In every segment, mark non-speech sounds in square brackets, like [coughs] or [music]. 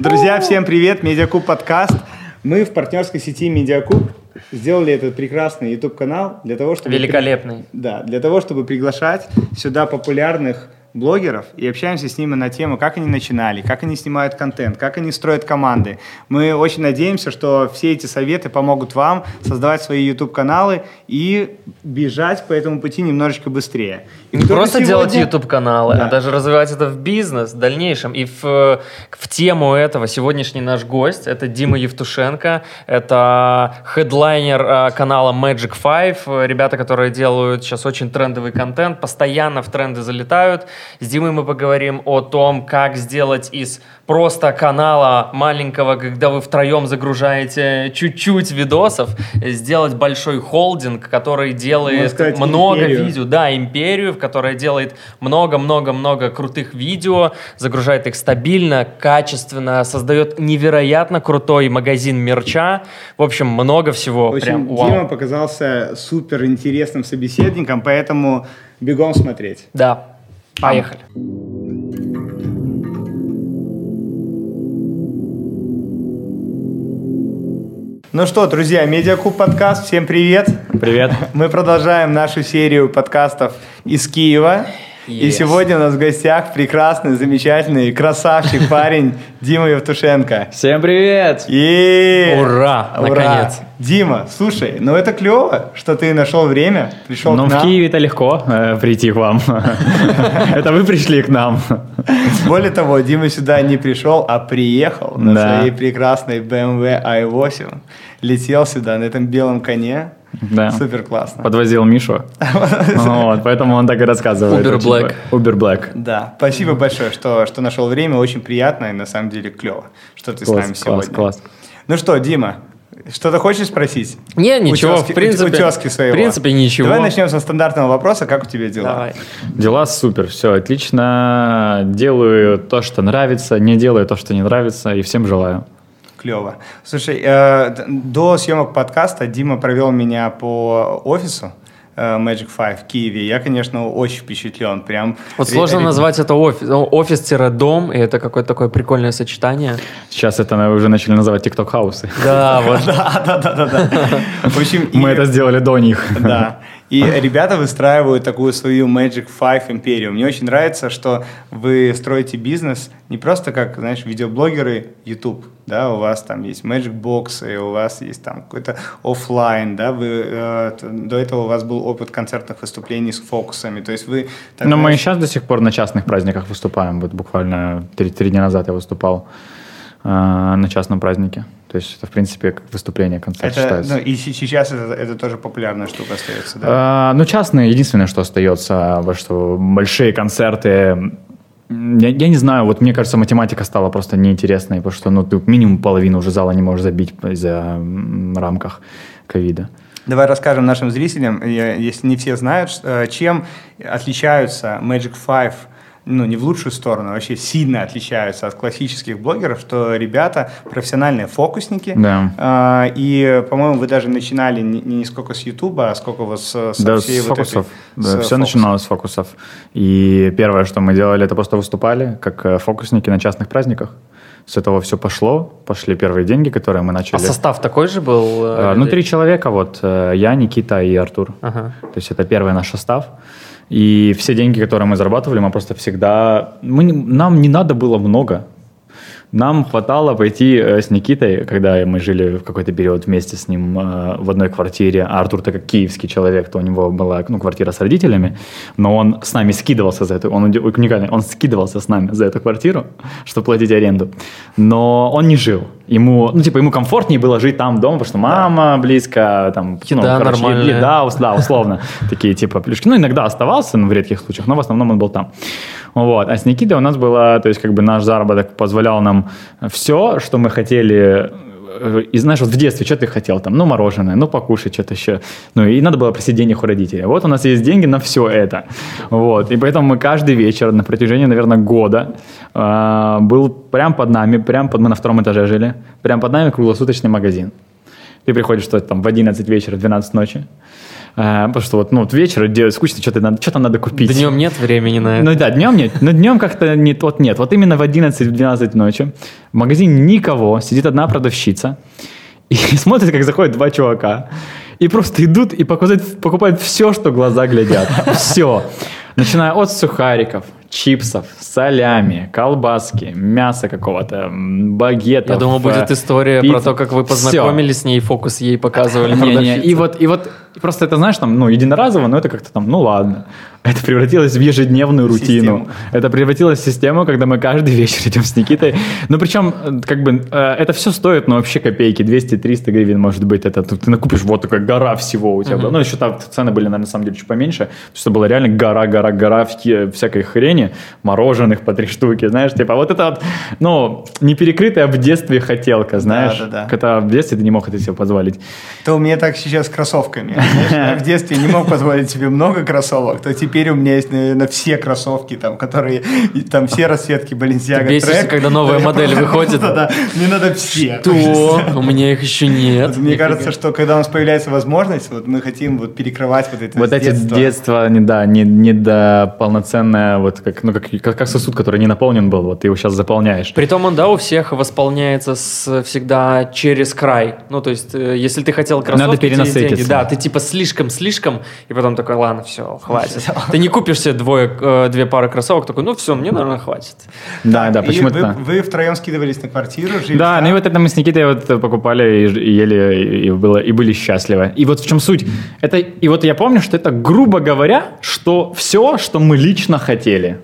Друзья, всем привет! Медиакуб подкаст. Мы в партнерской сети Медиакуб сделали этот прекрасный YouTube канал для того, чтобы великолепный. Да, для того, чтобы приглашать сюда популярных блогеров и общаемся с ними на тему, как они начинали, как они снимают контент, как они строят команды. Мы очень надеемся, что все эти советы помогут вам создавать свои YouTube-каналы и бежать по этому пути немножечко быстрее. И не просто сегодня... делать YouTube-каналы, да. а даже развивать это в бизнес в дальнейшем. И в, в тему этого сегодняшний наш гость – это Дима Евтушенко, это хедлайнер а, канала Magic Five, ребята, которые делают сейчас очень трендовый контент, постоянно в тренды залетают. С Димой мы поговорим о том, как сделать из просто канала маленького, когда вы втроем загружаете чуть-чуть видосов, сделать большой холдинг, который делает сказать, много империю. видео. Да, империю, которая делает много-много-много крутых видео, загружает их стабильно, качественно, создает невероятно крутой магазин мерча. В общем, много всего. В общем, Прям, вау. Дима показался супер интересным собеседником, поэтому бегом смотреть. Да. Поехали. Ну что, друзья, Медиакуб подкаст, всем привет. Привет. Мы продолжаем нашу серию подкастов из Киева. Yes. И сегодня у нас в гостях прекрасный, замечательный, красавчик [laughs] парень Дима Евтушенко. Всем привет! И Ура! Ура! Наконец! Дима, слушай, ну это клево, что ты нашел время, пришел ну, к нам. в Киеве это легко э, прийти к вам. [laughs] Это вы пришли к нам. Более того, Дима сюда не пришел, а приехал на своей прекрасной BMW i8. Летел сюда на этом белом коне, да. Супер классно. Подвозил Мишу. [laughs] вот, поэтому он так и рассказывает. Uber Black. Uber Black. Да. Спасибо большое, что, что нашел время. Очень приятно и на самом деле клево, что ты класс, с нами сегодня. Класс, класс. Ну что, Дима, что-то хочешь спросить? Не, ничего, Утески, в принципе. Утески своего. В принципе, ничего. Давай начнем со стандартного вопроса. Как у тебя дела? Давай. Дела супер, все отлично. Делаю то, что нравится, не делаю то, что не нравится, и всем желаю. Клево. Слушай, э, до съемок подкаста Дима провел меня по офису. Э, Magic Five в Киеве. Я, конечно, очень впечатлен. Прям вот сложно ре- назвать это офис, офис-дом, и это какое-то такое прикольное сочетание. Сейчас это мы уже начали называть TikTok-хаусы. Да, вот. [laughs] Да, да, да, да. В общем, мы это сделали до них. Да. И ребята выстраивают такую свою Magic Five империю. Мне очень нравится, что вы строите бизнес не просто как, знаешь, видеоблогеры YouTube, да, у вас там есть Magic Box, и у вас есть там какой-то офлайн, да, вы, э, до этого у вас был опыт концертных выступлений с фокусами, то есть вы... Так, Но знаешь... мы и сейчас до сих пор на частных праздниках выступаем, вот буквально три, три дня назад я выступал э, на частном празднике. То есть это, в принципе, как выступление, концерт это, считается. Ну, и сейчас это, это тоже популярная штука остается, да? А, ну, частные, единственное, что остается, что большие концерты я, я не знаю, вот мне кажется, математика стала просто неинтересной, потому что ну, ты минимум половину уже зала не можешь забить из-за рамках ковида. Давай расскажем нашим зрителям, если не все знают, э, чем отличаются Magic Five ну, не в лучшую сторону, а вообще сильно отличаются от классических блогеров, что ребята профессиональные фокусники. Да. Э, и, по-моему, вы даже начинали не, не сколько с Ютуба, а сколько вот с, со да, всей с вот фокусов. Этой, да, с все фокусов. начиналось с фокусов. И первое, что мы делали, это просто выступали как э, фокусники на частных праздниках. С этого все пошло, пошли первые деньги, которые мы начали. А состав такой же был? Э, ну, три человека, вот, э, я, Никита и Артур. Ага. То есть это первый наш состав. И все деньги, которые мы зарабатывали, мы просто всегда... Мы, нам не надо было много. Нам хватало пойти э, с Никитой, когда мы жили в какой-то период вместе с ним э, в одной квартире, а Артур, так как киевский человек, то у него была ну, квартира с родителями, но он с нами скидывался за эту, он уникальный, он скидывался с нами за эту квартиру, чтобы платить аренду, но он не жил. Ему, ну, типа, ему комфортнее было жить там дома, потому что мама да. близко, там, еда ну, короче, нормальная. еда, да, условно, такие, типа, плюшки. Ну, иногда оставался, ну, в редких случаях, но в основном он был там. Вот. А с Никитой у нас было, то есть как бы наш заработок позволял нам все, что мы хотели э, и знаешь, вот в детстве, что ты хотел там, ну, мороженое, ну, покушать что-то еще. Ну, и надо было просить денег у родителей. Вот у нас есть деньги на все это. Вот. И поэтому мы каждый вечер на протяжении, наверное, года э, был прям под нами, прям под, мы на втором этаже жили, прям под нами круглосуточный магазин. Ты приходишь что там в 11 вечера, в 12 ночи, потому что вот, ну, вот вечер делать скучно, что-то надо, что-то надо купить. Днем нет времени на это. Ну да, днем нет, но днем как-то не, вот нет. Вот именно в 11-12 ночи в магазине никого, сидит одна продавщица и [laughs] смотрит, как заходят два чувака. И просто идут и покупают, покупают все, что глаза глядят. Все. Начиная от сухариков, чипсов, солями, колбаски, мяса какого-то, багетов. Я думал, будет история пицца. про то, как вы познакомились Все. с ней, фокус ей показывали. Не, не. И вот, и вот просто это, знаешь, там, ну, единоразово, но это как-то там, ну ладно. Это превратилось в ежедневную рутину. Систему. Это превратилось в систему, когда мы каждый [laughs] вечер идем с Никитой. Ну, причем, как бы, э, это все стоит, ну, вообще копейки, 200-300 гривен, может быть, это ты накупишь вот такая гора всего у тебя. Uh-huh. Ну, еще там цены были, наверное, на самом деле чуть поменьше. То есть это была реально гора, гора, гора всякой хрени, мороженых по три штуки, знаешь, типа, вот это вот, ну, не перекрытая в детстве хотелка, знаешь, да, да, да. когда в детстве ты не мог это себе позволить. То у меня так сейчас с кроссовками. Знаешь, в детстве не мог позволить себе много кроссовок, то теперь у меня есть, наверное, все кроссовки, там, которые, там, все расцветки Balenciaga Бесишься, когда новая модель выходит. Да, мне надо все. Что? У меня их еще нет. Мне кажется, что когда у нас появляется возможность, вот мы хотим вот перекрывать вот это Вот эти детства, не, да, не, не до полноценное, вот как, ну, как, как, как сосуд, который не наполнен был, вот ты его сейчас заполняешь. Притом он, да, у всех восполняется с, всегда через край. Ну, то есть, э, если ты хотел кроссовки, Надо перенасытиться. Деньги, да, ты типа слишком-слишком, и потом такой, ладно, все, [laughs] хватит. Ты не купишь себе двое, э, две пары кроссовок, такой, ну все, мне, наверное, хватит. Да, да, почему-то. Вы, вы втроем скидывались на квартиру, жили Да, ну и вот это мы с Никитой вот покупали и, ели, и, было, и были счастливы. И вот в чем суть. Это, и вот я помню, что это, грубо говоря, что все, что мы лично хотели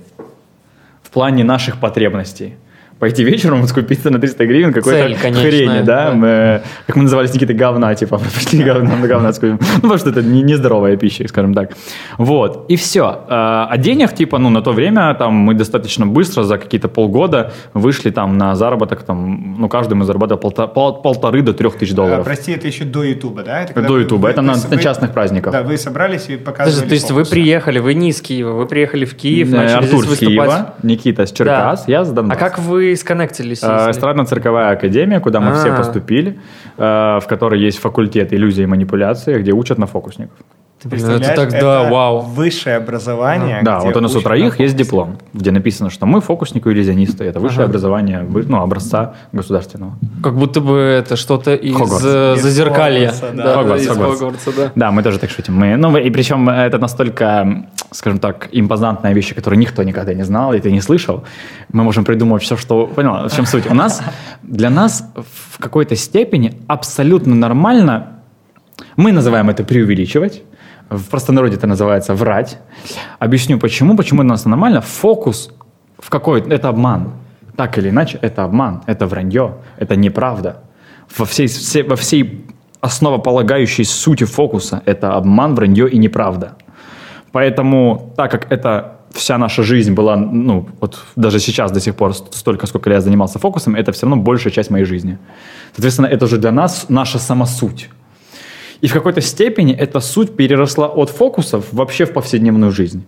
в плане наших потребностей пойти вечером скупиться на 300 гривен какой-то хрень, да? да. Мы, как мы называли с Никитой, говна, типа, [laughs] пошли говна, на говна скупим. Ну, потому что это не, нездоровая пища, скажем так. Вот, и все. А, денег, типа, ну, на то время, там, мы достаточно быстро, за какие-то полгода вышли там на заработок, там, ну, каждый мы зарабатывал полта, пол, полторы до трех тысяч долларов. А, прости, это еще до Ютуба, да? Это до Ютуба, это вы, на, вы, на частных праздниках. Да, вы собрались и показывали То есть вы приехали, вы не из Киева, вы приехали в Киев, начали Артур здесь выступать. Киева, Никита с Черкас, да. я с Донбасса. А как вы сконнектились? Э, эстрадно-цирковая академия, куда мы все а. поступили, э, в которой есть факультет иллюзии и манипуляции, где учат на фокусников. Ты это тогда это вау. высшее образование. Да, вот у нас у троих есть диплом, где написано, что мы фокусники иллюзионисты. Это высшее ага. образование ну, образца государственного. Как будто бы это что-то из, из зазеркалья. Да, Хогвартс, из Хогвартс. Хогвартса, да. да, мы тоже так шутим. Мы, ну, и причем это настолько, скажем так, импозантная вещь, которую никто никогда не знал, и ты не слышал. Мы можем придумать все, что... Понял, в чем суть? У нас, для нас в какой-то степени абсолютно нормально мы называем это преувеличивать, в простонародье это называется врать. Объясню почему. Почему у нас нормально. Фокус в какой... Это обман. Так или иначе, это обман, это вранье, это неправда. Во всей, все, во всей основополагающей сути фокуса это обман, вранье и неправда. Поэтому, так как это вся наша жизнь была, ну, вот даже сейчас до сих пор, столько, сколько я занимался фокусом, это все равно большая часть моей жизни. Соответственно, это уже для нас наша самосуть. И в какой-то степени эта суть переросла от фокусов вообще в повседневную жизнь.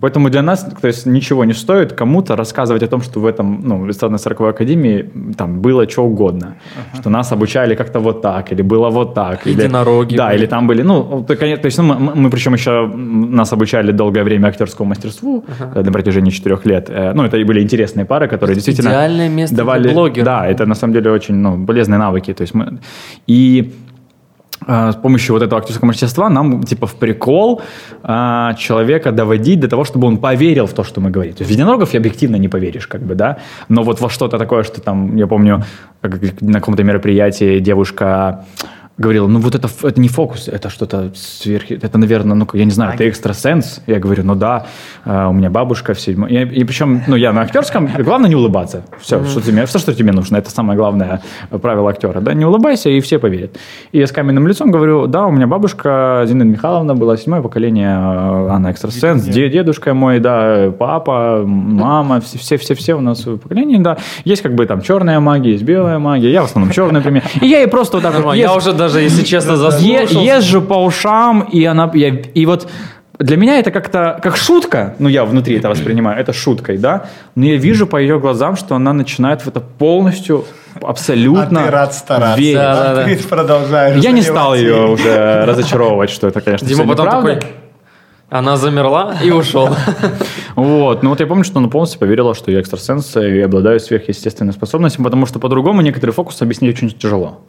Поэтому для нас, то есть, ничего не стоит кому-то рассказывать о том, что в этом, ну, в эстрадно-цирковой академии там было что угодно. Uh-huh. Что нас обучали как-то вот так, или было вот так. Единороги. Или, да, или там были, ну, то, то есть, ну, мы, мы причем еще, нас обучали долгое время актерскому мастерству uh-huh. на протяжении четырех лет. Э, ну, это и были интересные пары, которые это действительно... Идеальное место давали, для блогера. Да, это на самом деле очень, ну, полезные навыки. То есть мы... И с помощью вот этого актерского мастерства нам типа в прикол а, человека доводить до того, чтобы он поверил в то, что мы говорим. То есть в единорогов объективно не поверишь, как бы, да, но вот во что-то такое, что там, я помню, на каком-то мероприятии девушка говорила, ну вот это, это не фокус, это что-то сверх... Это, наверное, ну, я не знаю, это экстрасенс. Я говорю, ну да, э, у меня бабушка в седьмом... И, и причем, ну, я на актерском, главное не улыбаться. Все, mm-hmm. что тебе, все, что тебе нужно. Это самое главное правило актера. Да, не улыбайся, и все поверят. И я с каменным лицом говорю, да, у меня бабушка Зина Михайловна была седьмое поколение, э, она экстрасенс, Дед, дедушка мой, да, папа, мама, все-все-все у нас в поколении, да. Есть как бы там черная магия, есть белая магия, я в основном черная, например. И я ей просто вот так вот... Я уже даже, если честно, заслушался. Езжу по ушам, и она... Я, и вот для меня это как-то как шутка, ну я внутри это воспринимаю, это шуткой, да, но я вижу по ее глазам, что она начинает в это полностью абсолютно а ты рад стараться. веришь. Да, да, да. Ты продолжаешь. Я не стал ее уже разочаровывать, что это, конечно, Дима потом неправда. такой, она замерла и ушел. [laughs] Вот, ну вот я помню, что она полностью поверила, что я экстрасенс и обладаю сверхъестественной способностью, потому что по-другому некоторые фокусы объяснить очень тяжело.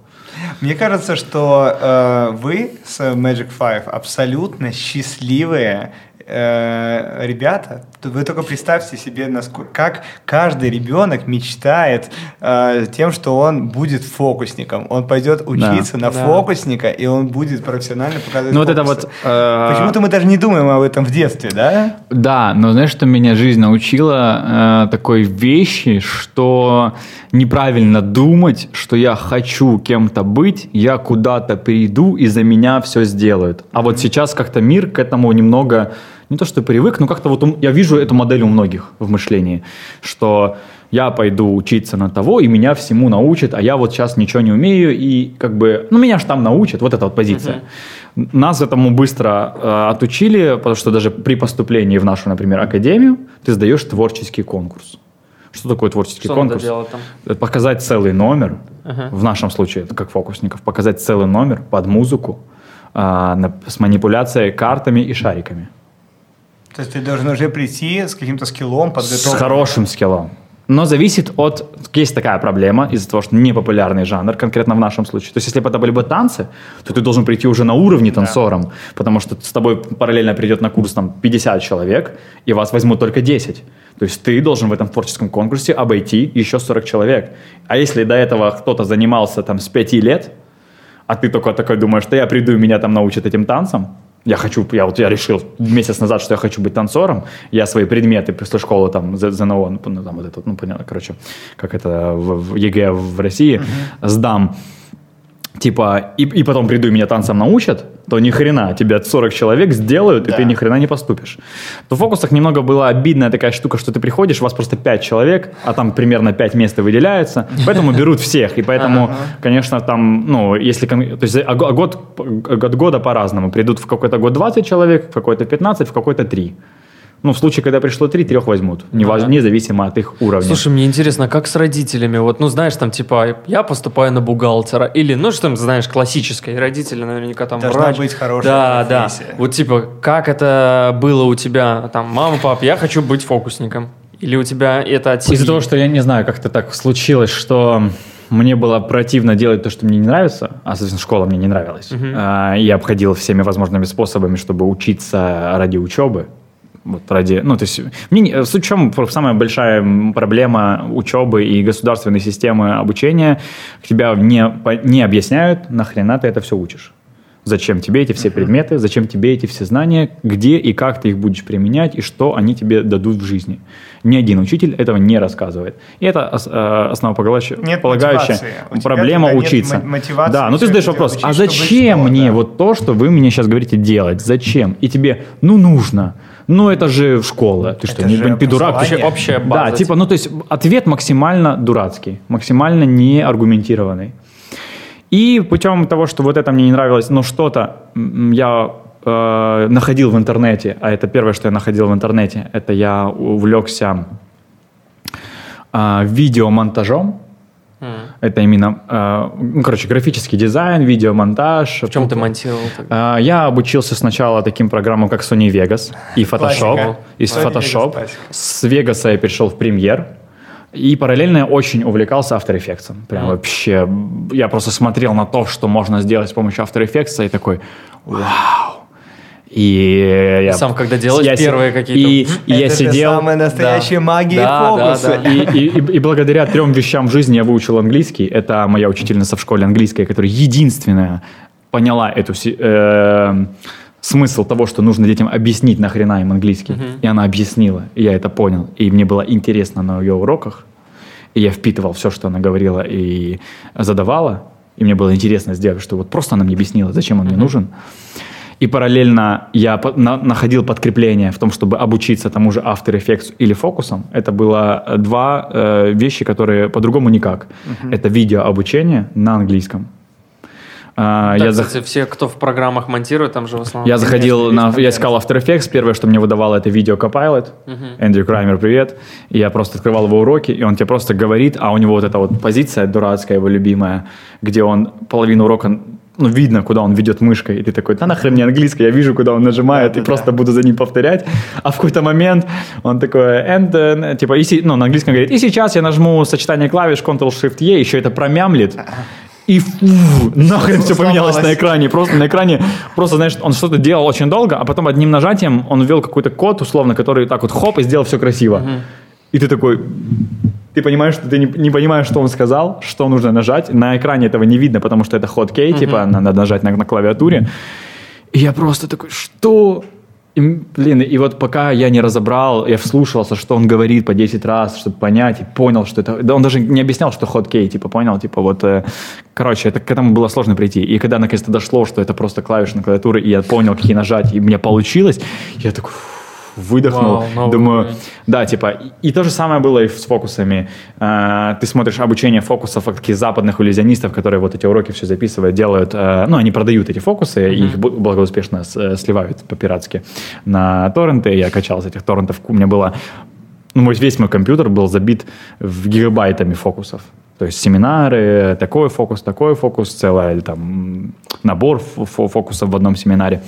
Мне кажется, что э, вы с Magic Five абсолютно счастливые э, ребята, вы только представьте себе, насколько, как каждый ребенок мечтает э, тем, что он будет фокусником. Он пойдет учиться да. на да. фокусника, и он будет профессионально показывать Ну вот это вот... Э, Почему-то мы даже не думаем об этом в детстве, да? Да, но знаешь, что меня жизнь научила? Э, такой вещи, что неправильно думать, что я хочу кем-то быть, я куда-то приду, и за меня все сделают. А mm-hmm. вот сейчас как-то мир к этому немного не то что привык, но как-то вот я вижу эту модель у многих в мышлении, что я пойду учиться на того, и меня всему научат, а я вот сейчас ничего не умею, и как бы, ну меня же там научат, вот эта вот позиция. Uh-huh. Нас этому быстро э, отучили, потому что даже при поступлении в нашу, например, академию ты сдаешь творческий конкурс. Что такое творческий что конкурс? Там? Показать целый номер, uh-huh. в нашем случае, это как фокусников, показать целый номер под музыку э, с манипуляцией картами и шариками. То есть ты должен уже прийти с каким-то скиллом подготовленным? С хорошим скиллом. Но зависит от... Есть такая проблема из-за того, что непопулярный жанр, конкретно в нашем случае. То есть если бы это были бы танцы, то ты должен прийти уже на уровне танцором, да. потому что с тобой параллельно придет на курс там 50 человек, и вас возьмут только 10. То есть ты должен в этом творческом конкурсе обойти еще 40 человек. А если до этого кто-то занимался там с 5 лет, а ты только такой думаешь, что я приду и меня там научат этим танцам, я хочу, я вот я решил месяц назад, что я хочу быть танцором. Я свои предметы после школы там ЗНО, ну, ну там вот это, ну понятно, короче, как это в, в ЕГЭ в России, uh-huh. сдам типа, и, и потом приду и меня танцам научат, то ни хрена, тебя 40 человек сделают, да. и ты ни хрена не поступишь. То в фокусах немного была обидная такая штука, что ты приходишь, у вас просто 5 человек, а там примерно 5 мест выделяются, поэтому берут всех, и поэтому, конечно, там, ну, если, то есть а, а год, от года по-разному, придут в какой-то год 20 человек, в какой-то 15, в какой-то 3. Ну, в случае, когда пришло три, трех возьмут, неважно, ага. независимо от их уровня. Слушай, мне интересно, как с родителями? Вот, ну, знаешь, там, типа, я поступаю на бухгалтера, или, ну, что там, знаешь, классическое, родители наверняка там Должна врач. быть хорошая Да, профессия. да. Вот, типа, как это было у тебя, там, мама, пап, я хочу быть фокусником. Или у тебя это от Из-за того, что я не знаю, как-то так случилось, что мне было противно делать то, что мне не нравится, а, соответственно, школа мне не нравилась. Uh-huh. Я обходил всеми возможными способами, чтобы учиться ради учебы. Вот ради, ну, то есть, мне, суть в чем самая большая проблема учебы и государственной системы обучения, тебя не, не объясняют, нахрена ты это все учишь. Зачем тебе эти все предметы, зачем тебе эти все знания, где и как ты их будешь применять, и что они тебе дадут в жизни. Ни один учитель этого не рассказывает. И это э, основополагающая проблема учиться. Да, но ты задаешь вопрос, учить, а зачем мне да. вот то, что вы мне сейчас говорите делать? Зачем? И тебе, ну, нужно. Ну, это же школа. Ты это что, не, ты дурак? Ты же общая база. Да, типа, ну, то есть ответ максимально дурацкий, максимально неаргументированный. И путем того, что вот это мне не нравилось, но что-то я э, находил в интернете, а это первое, что я находил в интернете, это я увлекся э, видеомонтажом. Mm. Это именно, э, ну, короче, графический дизайн, видеомонтаж. В чем ты монтировал? Тогда? Э, я обучился сначала таким программам, как Sony Vegas и Photoshop. Из Photoshop. Vegas, С Vegas я перешел в Premiere. И параллельно я очень увлекался After Effects. Прям mm. вообще, я просто смотрел на то, что можно сделать с помощью After Effects, и такой, вау. И я, сам когда делаешь я, первые какие-то... И, и я сидел... самая настоящая да. магия да, фокуса. Да, да. И, и, и, и благодаря трем вещам в жизни я выучил английский. Это моя учительница в школе английской, которая единственная поняла эту... Э, смысл того, что нужно детям объяснить нахрена им английский. Uh-huh. И она объяснила, и я это понял. И мне было интересно на ее уроках. И я впитывал все, что она говорила и задавала. И мне было интересно сделать, что вот просто она мне объяснила, зачем он uh-huh. мне нужен. И параллельно я находил подкрепление в том, чтобы обучиться тому же After Effects или фокусом. Это было два э, вещи, которые по-другому никак. Uh-huh. Это видео обучение на английском да, я кстати, зах... все, кто в программах монтирует, там же в основном... Я заходил, на, я искал After Effects, первое, что мне выдавало, это видео Copilot, uh-huh. Эндрю Краймер, привет. И я просто открывал его уроки, и он тебе просто говорит, а у него вот эта вот позиция дурацкая, его любимая, где он половину урока ну, видно, куда он ведет мышкой, и ты такой, да нахрен мне английский, я вижу, куда он нажимает, да, и да, просто да. буду за ним повторять. А в какой-то момент он такой, and, then, типа, и, ну, на английском говорит, и сейчас я нажму сочетание клавиш Ctrl-Shift-E, еще это промямлит, и фу, нахрен все поменялось на экране. Просто на экране, просто, знаешь, он что-то делал очень долго, а потом одним нажатием он ввел какой-то код, условно, который так вот хоп, и сделал все красиво. И ты такой, ты понимаешь, что ты не, не понимаешь, что он сказал, что нужно нажать. На экране этого не видно, потому что это хоткей, uh-huh. типа надо нажать на, на клавиатуре. И я просто такой, что? И, блин, и вот пока я не разобрал, я вслушивался, что он говорит по 10 раз, чтобы понять, и понял, что это... Да он даже не объяснял, что хоткей, типа, понял, типа, вот... Э, короче, это, к этому было сложно прийти. И когда наконец-то дошло, что это просто клавиши на клавиатуре, и я понял, какие нажать, и мне получилось, я такой выдохнул. Вау, Думаю, уровень. да, типа, и, и то же самое было и с фокусами. А, ты смотришь обучение фокусов от таких западных иллюзионистов, которые вот эти уроки все записывают, делают, а, ну, они продают эти фокусы, mm-hmm. и их благоуспешно с, сливают по-пиратски на торренты. Я качал с этих торрентов, у меня было ну, весь мой компьютер был забит в гигабайтами фокусов. То есть семинары, такой фокус, такой фокус, целый там набор фокусов в одном семинаре.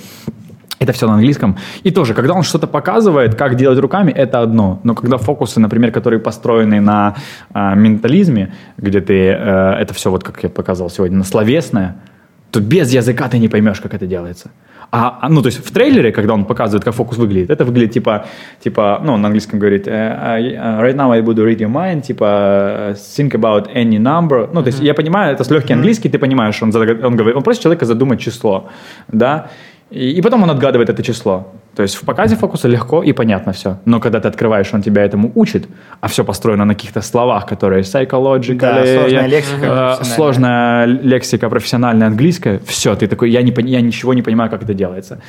Это все на английском. И тоже, когда он что-то показывает, как делать руками, это одно. Но когда фокусы, например, которые построены на э, ментализме, где ты э, это все, вот как я показывал сегодня, на словесное, то без языка ты не поймешь, как это делается. А, а, ну, то есть в трейлере, когда он показывает, как фокус выглядит, это выглядит типа, типа ну, на английском говорит, uh, right now I would read your mind, типа, think about any number. Ну, то есть mm-hmm. я понимаю, это с легкий английский, ты понимаешь, он, он говорит, он просит человека задумать число, да, и, и потом он отгадывает это число. То есть в показе фокуса легко и понятно все. Но когда ты открываешь, он тебя этому учит, а все построено на каких-то словах, которые psychological, да, сложная лексика, э, сложная лексика, профессиональная английская, все, ты такой, я, не, я ничего не понимаю, как это делается.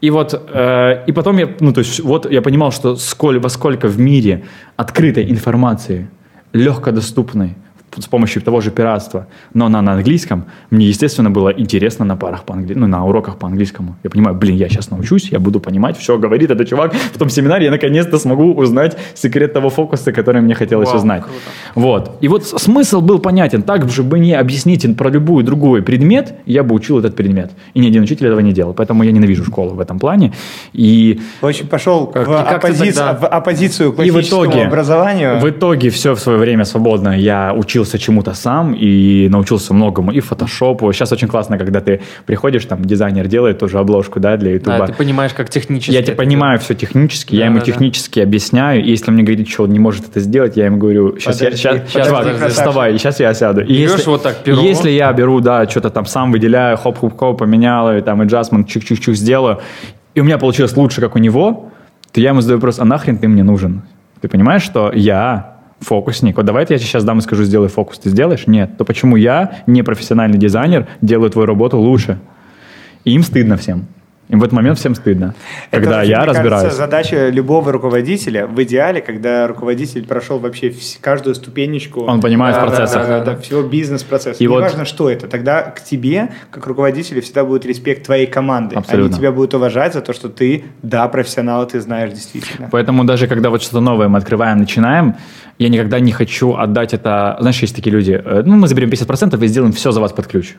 И вот, э, и потом я, ну то есть вот я понимал, что сколь, во сколько в мире открытой информации, легкодоступной, с помощью того же пиратства, но на, на английском, мне, естественно, было интересно на парах по английскому, ну, на уроках по английскому. Я понимаю, блин, я сейчас научусь, я буду понимать, все говорит этот чувак. В том семинаре я наконец-то смогу узнать секрет того фокуса, который мне хотелось Вау, узнать. Круто. Вот. И вот смысл был понятен. Так же бы не объяснить про любой другой предмет, я бы учил этот предмет. И ни один учитель этого не делал. Поэтому я ненавижу школу в этом плане. И... В общем, пошел как, в, оппози... тогда... в оппозицию к и в итоге, образованию. В итоге все в свое время свободное я учил учился чему-то сам и научился многому, и фотошопу. Сейчас очень классно, когда ты приходишь, там, дизайнер делает тоже обложку, да, для ютуба. Да, ты понимаешь, как технически. Я тебе понимаю все технически, да, я ему да, технически да. объясняю, и если он мне говорит, что он не может это сделать, я ему говорю, сейчас подожди, я, сейчас, сейчас, чувак, подожди, вставай, сейчас я сяду. И если, вот так перо. Если я беру, да, что-то там сам выделяю, хоп-хоп-хоп, поменял, и там adjustment, чик-чик-чик сделаю, и у меня получилось лучше, как у него, то я ему задаю вопрос, а нахрен ты мне нужен? Ты понимаешь, что я фокусник. Вот давай я тебе сейчас дам и скажу, сделай фокус. Ты сделаешь? Нет. То почему я, не профессиональный дизайнер, делаю твою работу лучше? И им стыдно всем. И в этот момент всем стыдно, это, когда я мне разбираюсь. Кажется, задача любого руководителя в идеале, когда руководитель прошел вообще каждую ступенечку. Он понимает да, процесс. Да, да, да, всего бизнес-процесса. И вот... что это. Тогда к тебе, как руководителю, всегда будет респект твоей команды. Абсолютно. Они тебя будут уважать за то, что ты, да, профессионал, ты знаешь действительно. Поэтому даже когда вот что-то новое мы открываем, начинаем, я никогда не хочу отдать это... Знаешь, есть такие люди, э, ну, мы заберем 50% и сделаем все за вас под ключ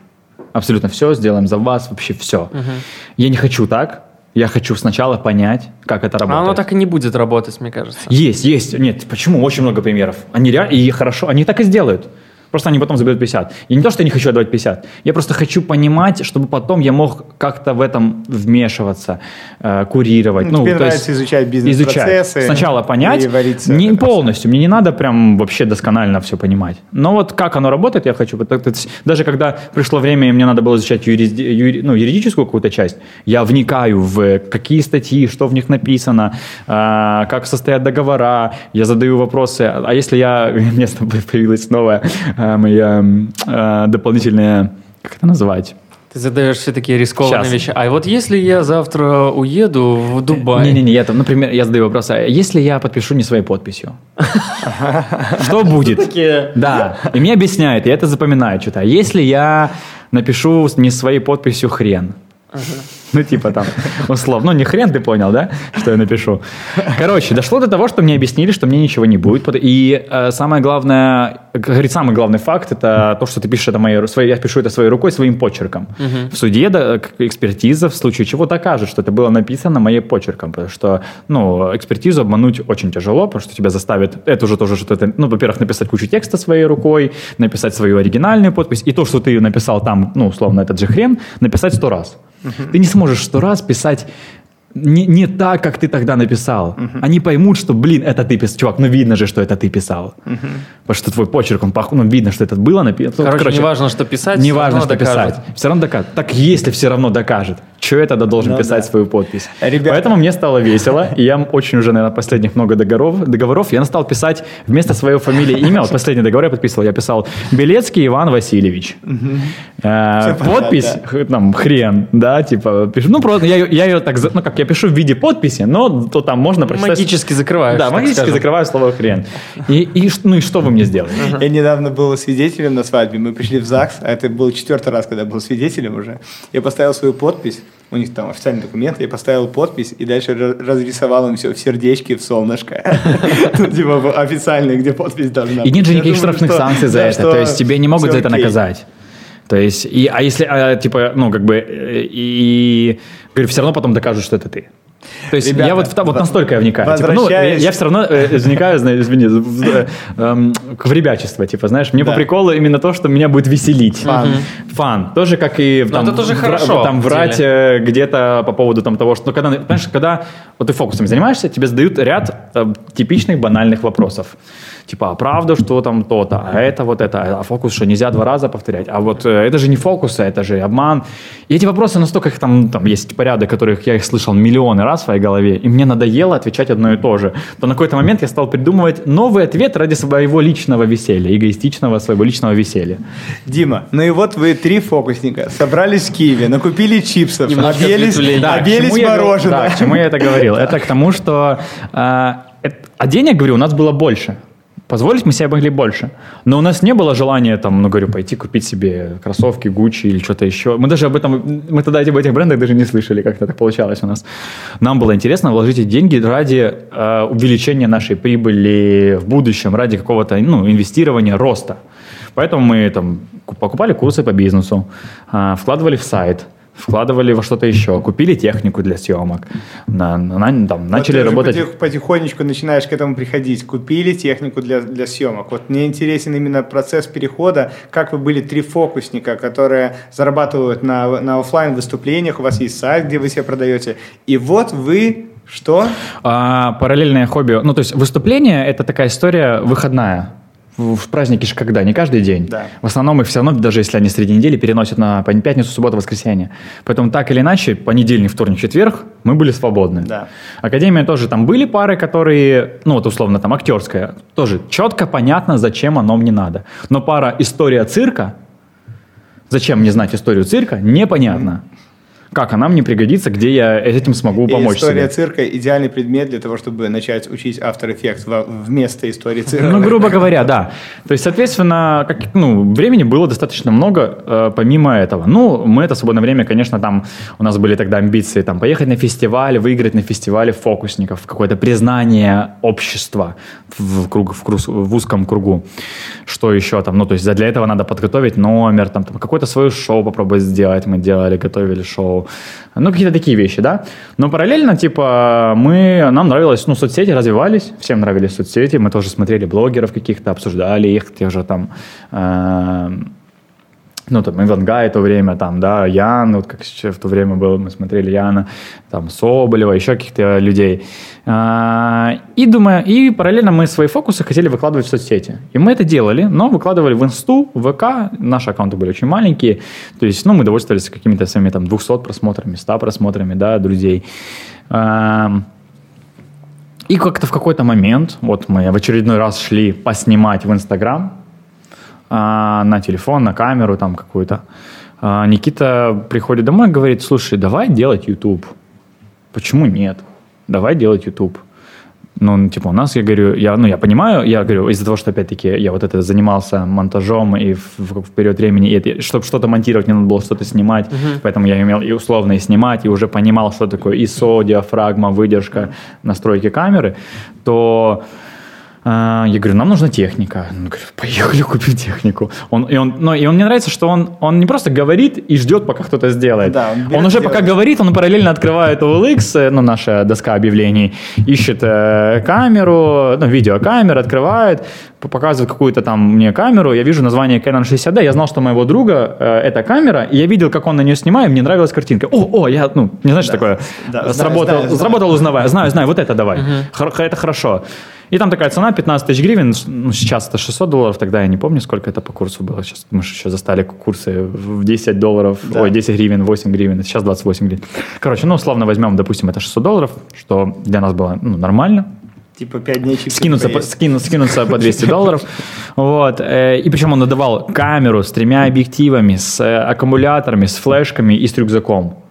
абсолютно все, сделаем за вас, вообще все. Угу. Я не хочу так. Я хочу сначала понять, как это работает. А оно так и не будет работать, мне кажется. Есть, есть. Нет, почему? Очень много примеров. Они реально, и хорошо, они так и сделают. Просто они потом заберут 50. И не то, что я не хочу отдавать 50. Я просто хочу понимать, чтобы потом я мог как-то в этом вмешиваться, э, курировать. Ну, тебе ну, нравится есть, изучать бизнес-процессы. Сначала понять, не полностью. Мне не надо прям вообще досконально все понимать. Но вот как оно работает, я хочу. Даже когда пришло время, и мне надо было изучать юриди, юри, ну, юридическую какую-то часть, я вникаю в какие статьи, что в них написано, э, как состоят договора, я задаю вопросы. А если я... [laughs] У меня появилась новая э, моя э, дополнительная, как это назвать? Ты задаешь все такие рискованные Сейчас. вещи. А вот если я завтра уеду в Дубай? Не-не-не, я там, например, я задаю вопрос, а если я подпишу не своей подписью? [laughs] Что будет? Да, и мне объясняют, я это запоминаю что-то. А если я напишу не своей подписью хрен? Ну, типа там, условно. Ну, не хрен ты понял, да, что я напишу. Короче, дошло до того, что мне объяснили, что мне ничего не будет. И э, самое главное, говорит, самый главный факт, это то, что ты пишешь это моей, своей, я пишу это своей рукой, своим почерком. Угу. В суде да, экспертиза в случае чего докажет, что это было написано моей почерком. Потому что, ну, экспертизу обмануть очень тяжело, потому что тебя заставит, это уже тоже что-то, ну, во-первых, написать кучу текста своей рукой, написать свою оригинальную подпись, и то, что ты написал там, ну, условно, этот же хрен, написать сто раз. Угу. Ты не сможешь сто раз писать не, не так, как ты тогда написал. Uh-huh. Они поймут, что, блин, это ты писал. Чувак, ну видно же, что это ты писал. Uh-huh. Потому что твой почерк, он похож, ну видно, что это было написано. Короче, Короче не важно, что писать, не важно, что докажет. писать. Все равно докажет. Так если все равно докажет, что я тогда должен ну, писать да. свою подпись? Ребята... Поэтому мне стало весело, и я очень уже, наверное, последних много договоров, договоров я стал писать вместо своей фамилии имя, вот последний договор я подписывал, я писал Белецкий Иван Васильевич. Э, подпись, там, хрен, да, типа, пишу, ну просто, я, я ее так, ну как, я пишу в виде подписи, но то там можно прочитать. Магически закрываешь. Да, магически скажем. закрываю слово хрен. И, и, ну и что вы мне сделали? Я недавно был свидетелем на свадьбе, мы пришли в ЗАГС, а это был четвертый раз, когда был свидетелем уже. Я поставил свою подпись, у них там официальный документ, я поставил подпись и дальше разрисовал им все в сердечке, в солнышко. [laughs] Типа официальный, где подпись должна быть. И нет же никаких штрафных санкций за это, то есть тебе не могут за это наказать. То есть, и, а если, а, типа, ну, как бы, э, и, говорю, все равно потом докажут, что это ты. То есть Ребята, я вот, вот настолько я вникаю. Типа, ну, я, я все равно э, вникаю, знаешь, извини, в, в, э, в ребячество, типа, знаешь, мне да. по приколу именно то, что меня будет веселить. Фан. Фан. Тоже как и там, это тоже в, хорошо, там врать э, где-то по поводу там, того, что, ну, когда, понимаешь, когда вот ты фокусами занимаешься, тебе задают ряд э, типичных банальных вопросов типа, а правда, что там то-то, а это вот это, а фокус что, нельзя два раза повторять, а вот э, это же не фокус, а это же обман. И эти вопросы настолько, их там, там есть порядок, которых я их слышал миллионы раз в своей голове, и мне надоело отвечать одно и то же, то на какой-то момент я стал придумывать новый ответ ради своего личного веселья, эгоистичного своего личного веселья. Дима, ну и вот вы три фокусника, собрались в Киеве, накупили чипсов, объелись, да, объелись мороженое. Да, к чему я это говорил? Это к тому, что... А, а денег, говорю, у нас было больше. Позволить мы себе могли больше. Но у нас не было желания, там, ну, говорю, пойти купить себе кроссовки, Гуччи или что-то еще. Мы даже об этом, мы тогда об этих брендах даже не слышали, как это так получалось у нас. Нам было интересно вложить эти деньги ради э, увеличения нашей прибыли в будущем, ради какого-то, ну, инвестирования, роста. Поэтому мы там покупали курсы по бизнесу, э, вкладывали в сайт, вкладывали во что-то еще, купили технику для съемок, на, на, там, начали вот работать. Потих, потихонечку начинаешь к этому приходить. Купили технику для, для съемок. Вот мне интересен именно процесс перехода, как вы были три фокусника, которые зарабатывают на, на офлайн выступлениях, у вас есть сайт, где вы себя продаете, и вот вы что? А, параллельное хобби. Ну, то есть выступление – это такая история выходная в праздники же когда? Не каждый день. Да. В основном их все равно, даже если они среди недели, переносят на пятницу, субботу, воскресенье. Поэтому так или иначе, понедельник, вторник, четверг мы были свободны. Да. Академия тоже там были пары, которые, ну вот условно там актерская, тоже четко понятно, зачем оно мне надо. Но пара история цирка, зачем мне знать историю цирка, непонятно. Как она мне пригодится, где я этим смогу помочь и история себе. цирка – идеальный предмет для того, чтобы начать учить After Effects вместо истории [laughs] цирка. Ну, грубо говоря, да. То есть, соответственно, как, ну, времени было достаточно много э, помимо этого. Ну, мы это свободное время, конечно, там у нас были тогда амбиции там поехать на фестиваль, выиграть на фестивале фокусников, какое-то признание общества в, круг, в, круг, в узком кругу. Что еще там? Ну, то есть для этого надо подготовить номер, там, там какое-то свое шоу попробовать сделать. Мы делали, готовили шоу ну, какие-то такие вещи, да. Но параллельно, типа, мы, нам нравилось, ну, соцсети развивались, всем нравились соцсети, мы тоже смотрели блогеров каких-то, обсуждали их, тех же там, э, ну, там, Ивангай в то время, там, да, Ян, вот как в то время было, мы смотрели Яна, там, Соболева, еще каких-то людей. А, и думаю, и параллельно мы свои фокусы хотели выкладывать в соцсети. И мы это делали, но выкладывали в Инсту, в ВК, наши аккаунты были очень маленькие, то есть, ну, мы довольствовались какими-то своими, там, 200 просмотрами, 100 просмотрами, да, друзей. А, и как-то в какой-то момент, вот мы в очередной раз шли поснимать в Инстаграм, на телефон, на камеру там какую-то. А Никита приходит домой и говорит, слушай, давай делать YouTube. Почему нет? Давай делать YouTube. Ну, типа, у нас, я говорю, я, ну, я понимаю, я говорю, из-за того, что, опять-таки, я вот это занимался монтажом и в, в, в период времени, и это, чтобы что-то монтировать, мне надо было что-то снимать, uh-huh. поэтому я имел и условно и снимать, и уже понимал, что такое ISO, диафрагма, выдержка, настройки камеры, то а, я говорю, нам нужна техника. Он говорит, поехали купим технику. Он, и, он, но, и он мне нравится, что он, он не просто говорит и ждет, пока кто-то сделает. Да, он, он уже пока говорит, он параллельно открывает OLX, э, ну, наша доска объявлений, ищет э, камеру, ну, видеокамеру, открывает, показывает какую-то там мне камеру, я вижу название Canon 60D, я знал, что моего друга э, эта камера, и я видел, как он на нее снимает, мне нравилась картинка. О, о, я, ну, не знаешь, да, такое, да, сработал, знаю, знаю, сработал узнавая, знаю, знаю, вот это давай, угу. это хорошо. И там такая цена 15 тысяч гривен, ну, сейчас это 600 долларов, тогда я не помню, сколько это по курсу было. Сейчас мы еще застали курсы в 10 долларов, да. ой, 10 гривен, 8 гривен, сейчас 28 гривен. Короче, ну, условно возьмем, допустим, это 600 долларов, что для нас было ну, нормально, Типа 5 дней скинуться по, скину, скинуться по 200 долларов. Вот. Э, и причем он надавал камеру с тремя объективами, с э, аккумуляторами, с флешками и с рюкзаком.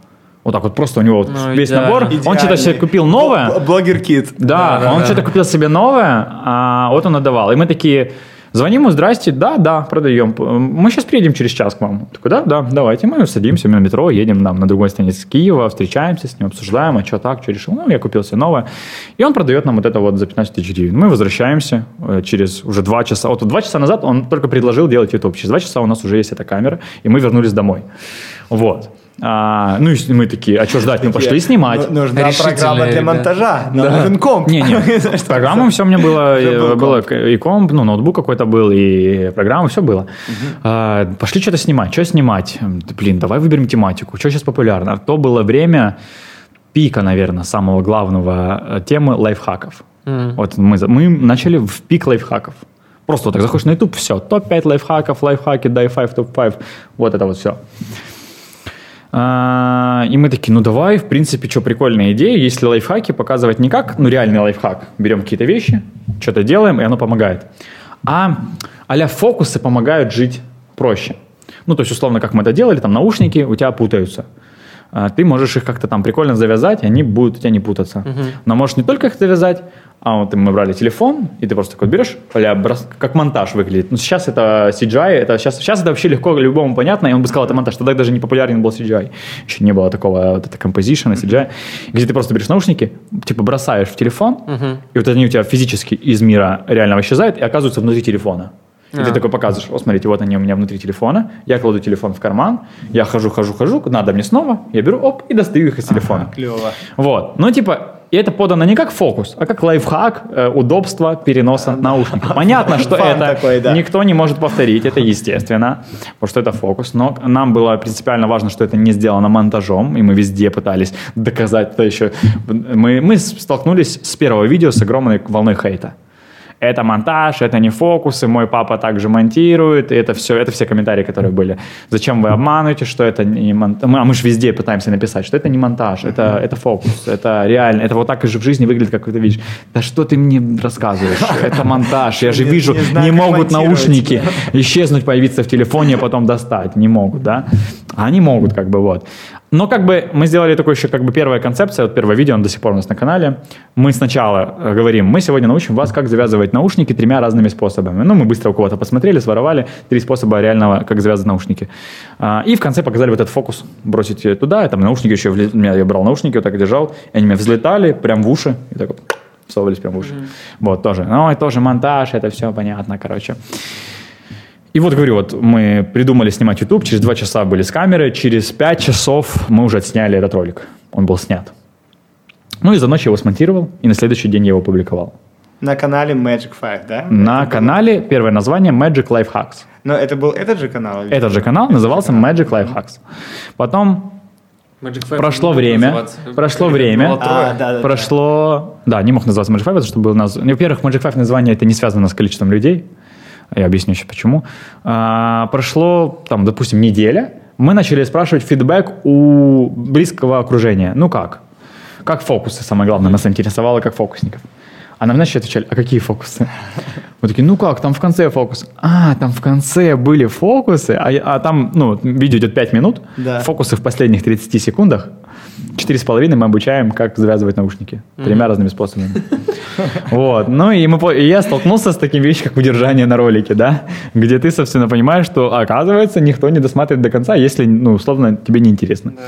Вот так вот просто у него ну, весь идеально. набор. Идеальный. Он что-то себе купил новое. Блогер-кит. Да, да, да он да. что-то купил себе новое, а вот он отдавал. И мы такие, звоним ему, здрасте, да, да, продаем. Мы сейчас приедем через час к вам. Такой, да, да, давайте. Мы садимся на метро, едем нам на другой стороне с Киева, встречаемся с ним, обсуждаем, а что так, что решил. Ну, я купил себе новое. И он продает нам вот это вот за 15 тысяч гривен. Мы возвращаемся э, через уже два часа. Вот два часа назад он только предложил делать YouTube. Через два часа у нас уже есть эта камера, и мы вернулись домой. Вот. А, ну, и мы такие, а что ждать? Мы пошли снимать. Ну, нужна программа для монтажа, нам да. нужен комп. Не, не, [laughs] программа все у меня было, [laughs] э, было и комп, ну, ноутбук какой-то был, и программа, все было. А, пошли что-то снимать. Что снимать? Блин, давай выберем тематику. Что сейчас популярно? То было время пика, наверное, самого главного э, темы лайфхаков. Mm. Вот мы, мы начали в пик лайфхаков. Просто вот так заходишь на YouTube, все, топ-5 лайфхаков, лайфхаки, дай 5, топ-5, вот это вот все. А, и мы такие, ну давай, в принципе, что прикольная идея, если лайфхаки показывать не как, ну реальный лайфхак, берем какие-то вещи, что-то делаем, и оно помогает, а а фокусы помогают жить проще. Ну, то есть, условно, как мы это делали, там наушники у тебя путаются. А ты можешь их как-то там прикольно завязать, и они будут у тебя не путаться. Uh-huh. Но можешь не только их завязать, а вот мы брали телефон, и ты просто такой берешь, как монтаж выглядит. Ну, сейчас это CGI, это сейчас, сейчас это вообще легко любому понятно, и он бы сказал, это монтаж. Тогда даже не популярен был CGI. Еще не было такого вот это composition, CGI. Где ты просто берешь наушники, типа бросаешь в телефон, uh-huh. и вот они у тебя физически из мира реального исчезают и оказываются внутри телефона. И а. ты такой показываешь, вот смотрите, вот они у меня внутри телефона, я кладу телефон в карман, я хожу, хожу, хожу, надо мне снова, я беру, оп, и достаю их из телефона. Ага, клево. Вот, ну типа, и это подано не как фокус, а как лайфхак э, удобства переноса наушников. Понятно, что это такой, да. никто не может повторить, это естественно, потому что это фокус. Но нам было принципиально важно, что это не сделано монтажом, и мы везде пытались доказать это еще. Мы, мы столкнулись с первого видео с огромной волной хейта это монтаж, это не фокусы, мой папа также монтирует, и это все, это все комментарии, которые были. Зачем вы обманываете, что это не монтаж? А мы же везде пытаемся написать, что это не монтаж, это, это фокус, это реально, это вот так же в жизни выглядит, как ты видишь. Да что ты мне рассказываешь? [laughs] Это монтаж, я же вижу, не могут наушники исчезнуть, появиться в телефоне, а потом достать, не могут, да? Они могут, как бы вот. Но как бы мы сделали такое еще как бы первая концепция, вот первое видео, он до сих пор у нас на канале. Мы сначала э, говорим, мы сегодня научим вас, как завязывать наушники тремя разными способами. Ну, мы быстро у кого-то посмотрели, своровали три способа реального, как завязывать наушники. А, и в конце показали вот этот фокус, бросить туда, там наушники еще, вли... я брал наушники, вот так держал, и они меня взлетали прям в уши, и так вот всовывались прям в уши. Mm-hmm. Вот, тоже. Ну, и тоже монтаж, это все понятно, короче. И вот говорю, вот мы придумали снимать YouTube, через два часа были с камеры, через пять часов мы уже отсняли этот ролик. Он был снят. Ну и за ночь я его смонтировал, и на следующий день я его опубликовал. На канале Magic Five, да? На это канале, было... первое название Magic Life Hacks. Но это был этот же канал? Этот же канал назывался Magic Life Hacks. Потом Magic Five прошло время, прошло время, а, да, да, прошло, да. да, не мог называться Magic Five, потому что был наз... во-первых, Magic Five название это не связано с количеством людей, я объясню еще почему. А, прошло, там, допустим, неделя, мы начали спрашивать фидбэк у близкого окружения. Ну как? Как фокусы, самое главное, нас интересовало, как фокусников. А нам, значит, отвечали, а какие фокусы? Мы такие, ну как, там в конце фокус. А, там в конце были фокусы, а, а там, ну, видео идет 5 минут, да. фокусы в последних 30 секундах. Четыре с половиной мы обучаем, как завязывать наушники. Тремя разными способами. Вот. Ну и, мы, и я столкнулся с таким вещью, как удержание на ролике, да, где ты, собственно, понимаешь, что, оказывается, никто не досматривает до конца, если, ну, условно, тебе не интересно. Да.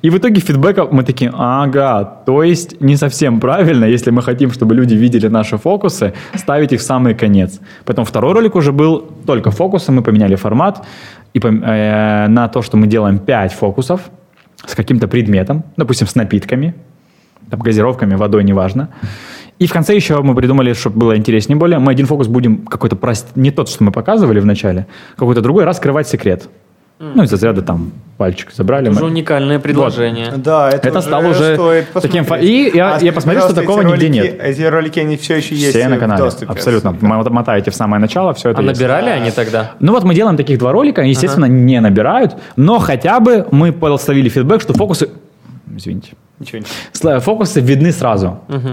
И в итоге фидбэка мы такие, ага, то есть не совсем правильно, если мы хотим, чтобы люди видели наши фокусы, ставить их в самый конец. Потом второй ролик уже был только фокусы, мы поменяли формат, и э, на то, что мы делаем 5 фокусов, с каким-то предметом, допустим, с напитками, там, газировками, водой, неважно. И в конце еще мы придумали, чтобы было интереснее более, мы один фокус будем какой-то прост... не тот, что мы показывали в начале, какой-то другой раз скрывать Ну, из разряда там пальчик забрали. Это мы... уже уникальное предложение. Вот. Да, это, это уже стало уже таким... И я, а я посмотрел, что такого ролики, нигде нет. Эти ролики, они все еще есть Все на канале, доступе, абсолютно. Да. Мотаете в самое начало, все это А есть. набирали они тогда? Ну вот мы делаем таких два ролика, естественно, ага. не набирают, но хотя бы мы словили фидбэк, что фокусы... Извините. Ничего не. [laughs] Фокусы видны сразу. Угу.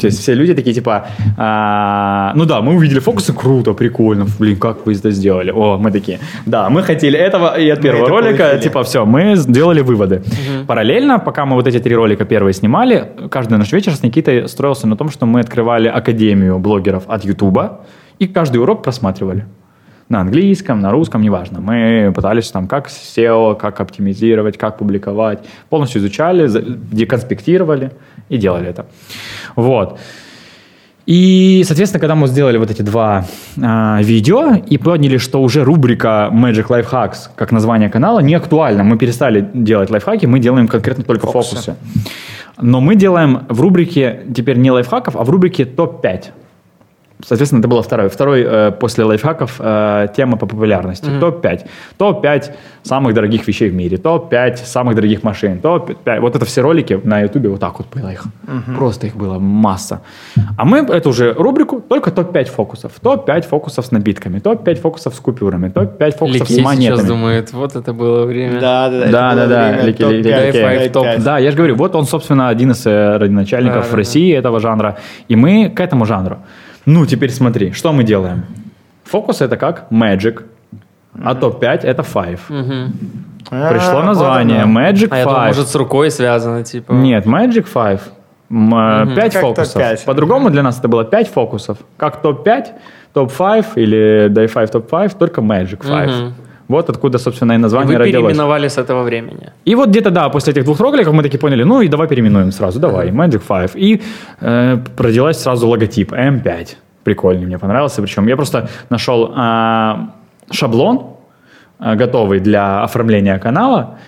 То есть все люди такие типа, а, ну да, мы увидели фокусы, круто, прикольно, блин, как вы это сделали? О, мы такие, да, мы хотели этого и от первого ролика, получили. типа все, мы сделали выводы. Угу. Параллельно, пока мы вот эти три ролика первые снимали, каждый наш вечер с Никитой строился на том, что мы открывали академию блогеров от Ютуба и каждый урок просматривали на английском, на русском, неважно. Мы пытались там как SEO, как оптимизировать, как публиковать. Полностью изучали, деконспектировали и делали это. Вот. И, соответственно, когда мы сделали вот эти два э, видео и поняли, что уже рубрика Magic Life Hacks, как название канала, не актуальна. Мы перестали делать лайфхаки, мы делаем конкретно только фокусы. фокусы. Но мы делаем в рубрике теперь не лайфхаков, а в рубрике топ-5. Соответственно, это было второе. Второй э, после лайфхаков э, тема по популярности. Mm-hmm. Топ-5. Топ-5 самых дорогих вещей в мире. Топ-5 самых дорогих машин. Топ-5. Вот это все ролики на ютубе, вот так вот было их. Mm-hmm. Просто их было масса. А мы эту уже рубрику, только топ-5 фокусов. Топ-5 фокусов с напитками. Топ-5 фокусов с купюрами. Топ-5 фокусов Ликей с монетами. сейчас думает, вот это было время. Да, да, да. Да, да, да. Лики, лики, лики. Да, я же говорю, вот он, собственно, один из э, родоначальников да, в России да. этого жанра. И мы к этому жанру. Ну, теперь смотри, что мы делаем? Фокус это как Magic, а топ-5 это Five. Пришло а, название Magic Five. А я думал, может, с рукой связано, типа... Нет, Magic Five. Пять фокусов. По-другому для нас это было пять фокусов. Как топ-5, топ-5 или Day 5, топ-5, только Magic Five. Вот откуда, собственно, и название и вы родилось. переименовали с этого времени. И вот где-то, да, после этих двух роликов мы такие поняли, ну и давай переименуем сразу, давай, Magic 5. И э, родилась сразу логотип M5. Прикольный, мне понравился. Причем я просто нашел э, шаблон, э, готовый для оформления канала,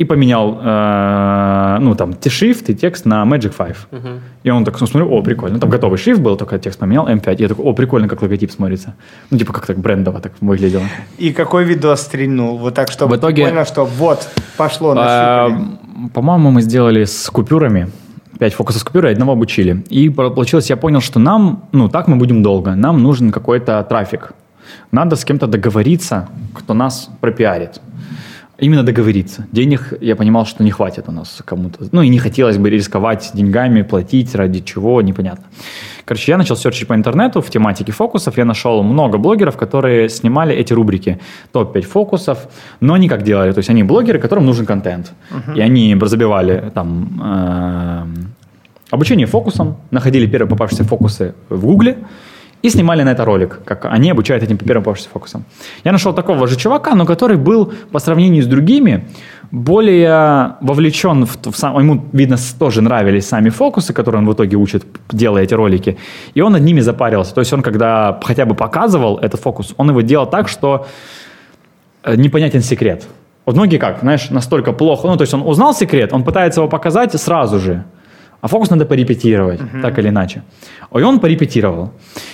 и поменял, э, ну, там, shift и текст на Magic 5. Uh-huh. И он так, ну, смотрю, о, прикольно. Там готовый шрифт был, только текст поменял, M5. И я такой, о, прикольно, как логотип смотрится. Ну, типа, как так брендово так выглядело. И какой видос стрельнул? Вот так, чтобы в итоге, понял, что вот, пошло, э, По-моему, мы сделали с купюрами. Пять фокусов с купюрой, одного обучили. И получилось, я понял, что нам, ну, так мы будем долго. Нам нужен какой-то трафик. Надо с кем-то договориться, кто нас пропиарит. Именно договориться. Денег я понимал, что не хватит у нас кому-то. Ну и не хотелось бы рисковать деньгами, платить ради чего, непонятно. Короче, я начал серчить по интернету в тематике фокусов. Я нашел много блогеров, которые снимали эти рубрики. Топ-5 фокусов, но они как делали? То есть они блогеры, которым нужен контент. Uh-huh. И они забивали там э, обучение фокусам, находили первые попавшиеся фокусы в Гугле, и снимали на это ролик, как они обучают этим первым попавшимся фокусом. Я нашел такого же чувака, но который был по сравнению с другими более вовлечен в, в сам, ему, видно, тоже нравились сами фокусы, которые он в итоге учит, делая эти ролики, и он над ними запарился. То есть он, когда хотя бы показывал этот фокус, он его делал так, что э, непонятен секрет. Вот многие как, знаешь, настолько плохо, ну, то есть он узнал секрет, он пытается его показать сразу же, а фокус надо порепетировать, uh-huh. так или иначе. И он порепетировал.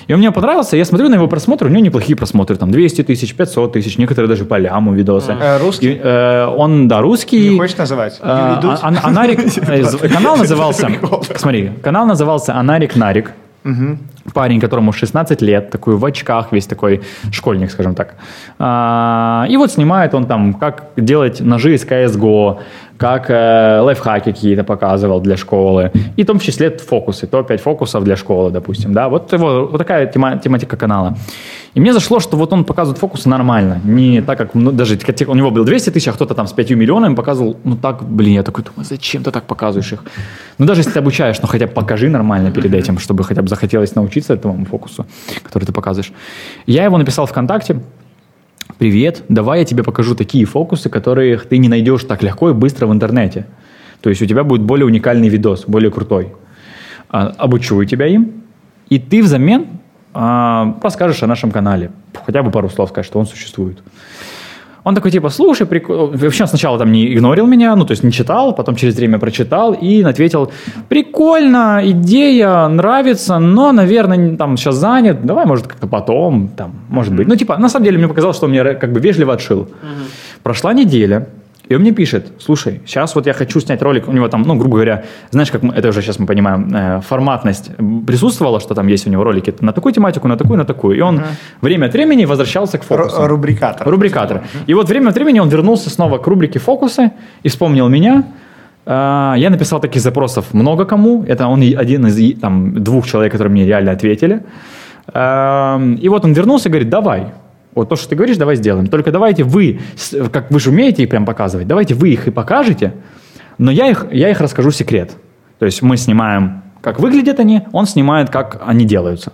И он мне понравился, я смотрю на его просмотры, у него неплохие просмотры, там 200 тысяч, 500 тысяч, некоторые даже по ляму видосы. Uh-huh. русский? И, э, он, да, русский. Не хочешь называть? Э, а, Анарик, [laughs] э, канал назывался, [laughs] смотри, канал назывался Анарик Нарик. Угу. Парень, которому 16 лет, такой в очках, весь такой школьник, скажем так. А, и вот снимает он там, как делать ножи из CSGO, как э, лайфхаки какие-то показывал для школы, и в том числе фокусы, топ-5 фокусов для школы, допустим, да, вот его, вот такая тема, тематика канала. И мне зашло, что вот он показывает фокусы нормально, не так, как, ну, даже у него было 200 тысяч, а кто-то там с 5 миллионами показывал, ну так, блин, я такой думаю, зачем ты так показываешь их? Ну даже если ты обучаешь, ну хотя бы покажи нормально перед этим, чтобы хотя бы захотелось научиться этому фокусу, который ты показываешь. Я его написал ВКонтакте, привет, давай я тебе покажу такие фокусы, которых ты не найдешь так легко и быстро в интернете. То есть у тебя будет более уникальный видос, более крутой. А, обучу тебя им, и ты взамен а, расскажешь о нашем канале. Хотя бы пару слов скажешь, что он существует. Он такой, типа, слушай, прикол... вообще сначала там не игнорил меня, ну, то есть не читал, потом через время прочитал и ответил, прикольно, идея нравится, но, наверное, там сейчас занят, давай, может, как-то потом, там, может быть. Ну, типа, на самом деле мне показалось, что он мне как бы вежливо отшил. Угу. Прошла неделя, и он мне пишет, слушай, сейчас вот я хочу снять ролик, у него там, ну, грубо говоря, знаешь, как мы, это уже сейчас мы понимаем, э, форматность присутствовала, что там есть у него ролики на такую тематику, на такую, на такую. И он uh-huh. время от времени возвращался к фокусу. Р- рубрикатор. Рубрикатор. Uh-huh. И вот время от времени он вернулся снова к рубрике фокусы и вспомнил меня. Э, я написал таких запросов много кому. Это он один из там, двух человек, которые мне реально ответили. Э, и вот он вернулся и говорит, давай, вот то, что ты говоришь, давай сделаем. Только давайте вы, как вы же умеете их прям показывать, давайте вы их и покажете, но я их, я их расскажу секрет. То есть мы снимаем, как выглядят они, он снимает, как они делаются.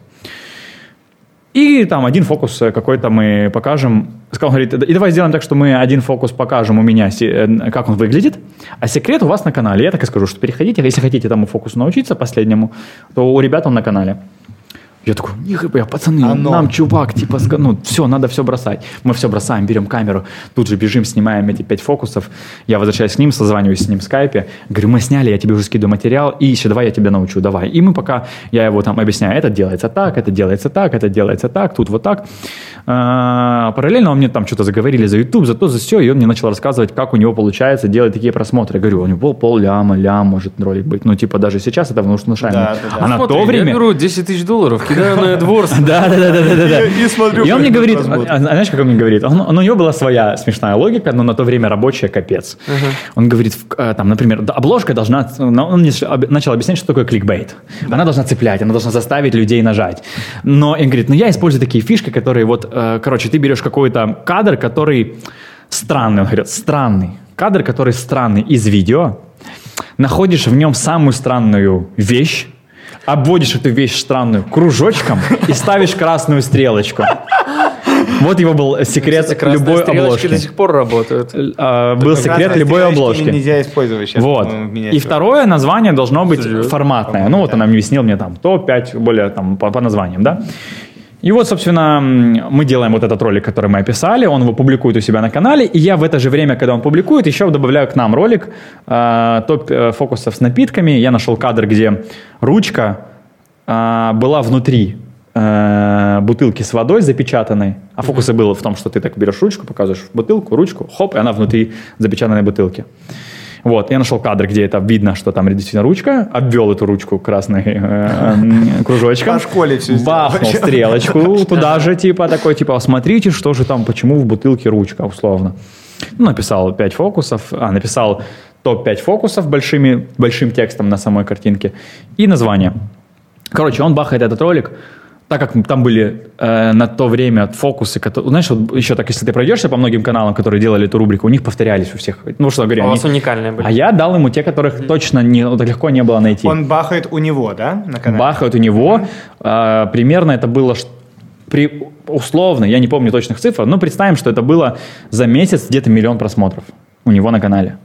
И там один фокус какой-то мы покажем. Сказал, говорит, и давай сделаем так, что мы один фокус покажем у меня, э, как он выглядит, а секрет у вас на канале. Я так и скажу, что переходите, если хотите тому фокусу научиться последнему, то у ребят он на канале. Я такой, нихуя, пацаны, Оно. нам чувак, типа, ну, все, надо все бросать. Мы все бросаем, берем камеру, тут же бежим, снимаем эти пять фокусов. Я возвращаюсь к ним, созваниваюсь с ним в скайпе. Говорю, мы сняли, я тебе уже скидываю материал, и еще давай я тебя научу, давай. И мы пока, я его там объясняю, это делается так, это делается так, это делается так, тут вот так. А, параллельно он мне там что-то заговорили за YouTube, за то, за все, и он мне начал рассказывать, как у него получается делать такие просмотры. Я говорю, у него пол, пол ляма, лям может ролик быть. Ну, типа, даже сейчас это внушаемо. Да, да, да. А на Смотри, то время... я беру 10 тысяч долларов, кидаю на AdWords. [laughs] Да, да, да, да, да. И смотрю. И он мне говорит, а, знаешь, как он мне говорит? Он, у него была своя смешная логика, но на то время рабочая капец. Он говорит, э, там, например, обложка должна, он начал объяснять, что такое кликбейт. Она должна цеплять, она должна заставить людей нажать. Но он говорит, ну я использую такие фишки, которые вот, э, короче, ты берешь какой-то кадр, который странный, он говорит, странный. Кадр, который странный из видео, находишь в нем самую странную вещь, обводишь эту вещь странную кружочком и ставишь красную стрелочку. Вот его был секрет Кстати, любой обложки. до сих пор работают. А, был секрет любой обложки. Нельзя использовать сейчас. Вот. И второе название должно быть Серьезно? форматное. Ну вот она объяснил мне там топ-5 более там по, по названиям, да. И вот, собственно, мы делаем вот этот ролик, который мы описали, он его публикует у себя на канале, и я в это же время, когда он публикует, еще добавляю к нам ролик э, топ э, фокусов с напитками. Я нашел кадр, где ручка э, была внутри э, бутылки с водой запечатанной, а фокусы было в том, что ты так берешь ручку, показываешь бутылку, ручку, хоп, и она внутри запечатанной бутылки. Вот, я нашел кадр, где это видно, что там действительно ручка, обвел эту ручку красной э, кружочком. По школе все Бахнул стрелочку [laughs] туда же, типа, такой, типа, смотрите, что же там, почему в бутылке ручка, условно. Ну, написал 5 фокусов, а, написал топ-5 фокусов большими, большим текстом на самой картинке и название. Короче, он бахает этот ролик, так как там были э, на то время фокусы, которые, знаешь, вот еще так, если ты пройдешься по многим каналам, которые делали эту рубрику, у них повторялись у всех. Ну, что говоря, а у вас уникальные были. А я дал ему те, которых mm-hmm. точно не, вот, легко не было найти. Он бахает у него, да, на канале? Бахает у него. Mm-hmm. Э, примерно это было при, условно, я не помню точных цифр, но представим, что это было за месяц где-то миллион просмотров у него на канале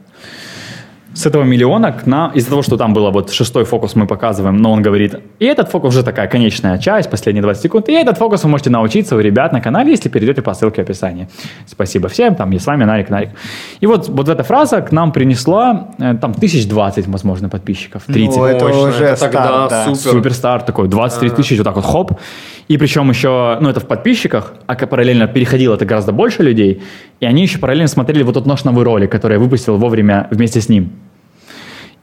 с этого миллиона к нам, из-за того, что там было вот шестой фокус мы показываем, но он говорит, и этот фокус уже такая конечная часть, последние 20 секунд, и этот фокус вы можете научиться у ребят на канале, если перейдете по ссылке в описании. Спасибо всем, там я с вами Нарик Нарик. И вот, вот эта фраза к нам принесла э, там тысяч двадцать, возможно, подписчиков, 30. Ну, это Точно, уже это тогда да. супер. Суперстар такой, 23 тысячи, вот так вот хоп. И причем еще, ну это в подписчиках, а параллельно переходило это гораздо больше людей, и они еще параллельно смотрели вот тот наш новый ролик, который я выпустил вовремя вместе с ним.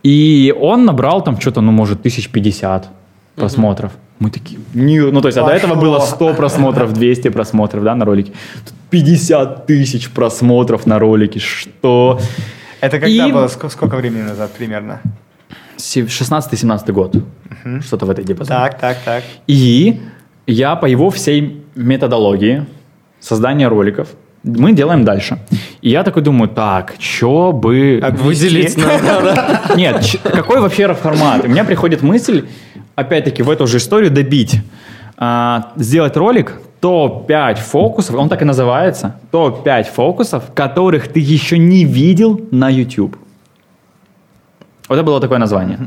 И он набрал там что-то, ну, может, тысяч пятьдесят просмотров. Мы такие, не, ну, то есть, а до этого было 100 просмотров, 200 просмотров, да, на ролике. Тут 50 тысяч просмотров на ролике, что... Это когда и... было? Сколько времени назад примерно? 16-17 год. Угу. Что-то в этой диапазоне. Так, так, так. И я по его всей методологии создания роликов мы делаем дальше. И я такой думаю, так, что бы... Выделить надо. [laughs] Нет, какой вообще формат? У меня приходит мысль, опять-таки, в эту же историю добить. А, сделать ролик топ-5 фокусов, он так и называется, топ-5 фокусов, которых ты еще не видел на YouTube. Вот это было такое название.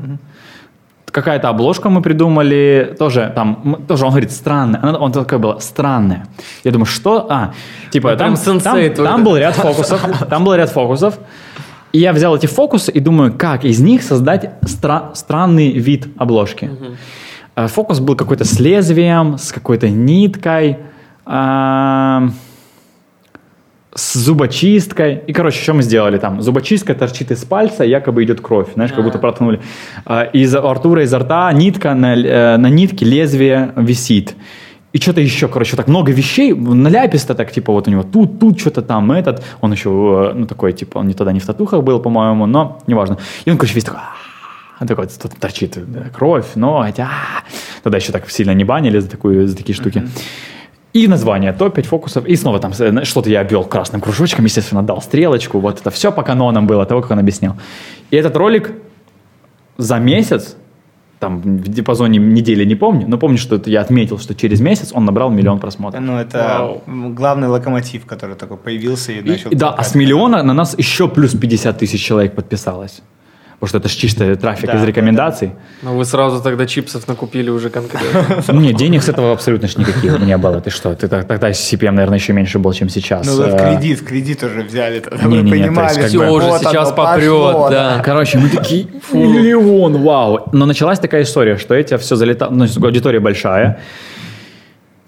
Какая-то обложка мы придумали, тоже там, тоже он говорит странная, она, он такая была странная. Я думаю, что, а, типа там, там, там, там был ряд фокусов, [laughs] там был ряд фокусов, и я взял эти фокусы и думаю, как из них создать стра- странный вид обложки. Э, фокус был какой-то с лезвием, с какой-то ниткой, э, с зубочисткой. И, короче, что мы сделали там? Зубочистка торчит из пальца, якобы идет кровь, знаешь, как будто проткнули. Э, из Артура изо рта нитка на, на нитке лезвие висит. И что-то еще, короче, так много вещей, наляписто так, типа, вот у него тут, тут что-то там, этот. Он еще, ну, такой, типа, он не тогда не в татухах был, по-моему, но неважно. И он, короче, весь такой, такой, тут торчит да, кровь, ноготь, а Тогда еще так сильно не банили за, такую, за такие штуки. И название, топ-5 фокусов. И снова там что-то я обвел красным кружочком, естественно, дал стрелочку. Вот это все по канонам было, того, как он объяснял. И этот ролик за месяц, там в диапазоне недели не помню, но помню, что это я отметил, что через месяц он набрал миллион просмотров. Ну, это Вау. главный локомотив, который такой появился и начал... И, да, а с миллиона на нас еще плюс 50 тысяч человек подписалось. Потому что это же чисто трафик да, из рекомендаций. Да, Ну вы сразу тогда чипсов накупили уже конкретно. [laughs] Нет, денег с этого абсолютно никаких не было. Ты что? Ты тогда CPM, наверное, еще меньше был, чем сейчас. Ну вы в э, кредит, в кредит уже взяли. Не, не, понимали, все уже сейчас попрет, да. Короче, мы такие, миллион, вау. Но началась такая история, что эти все залетало, ну, аудитория большая.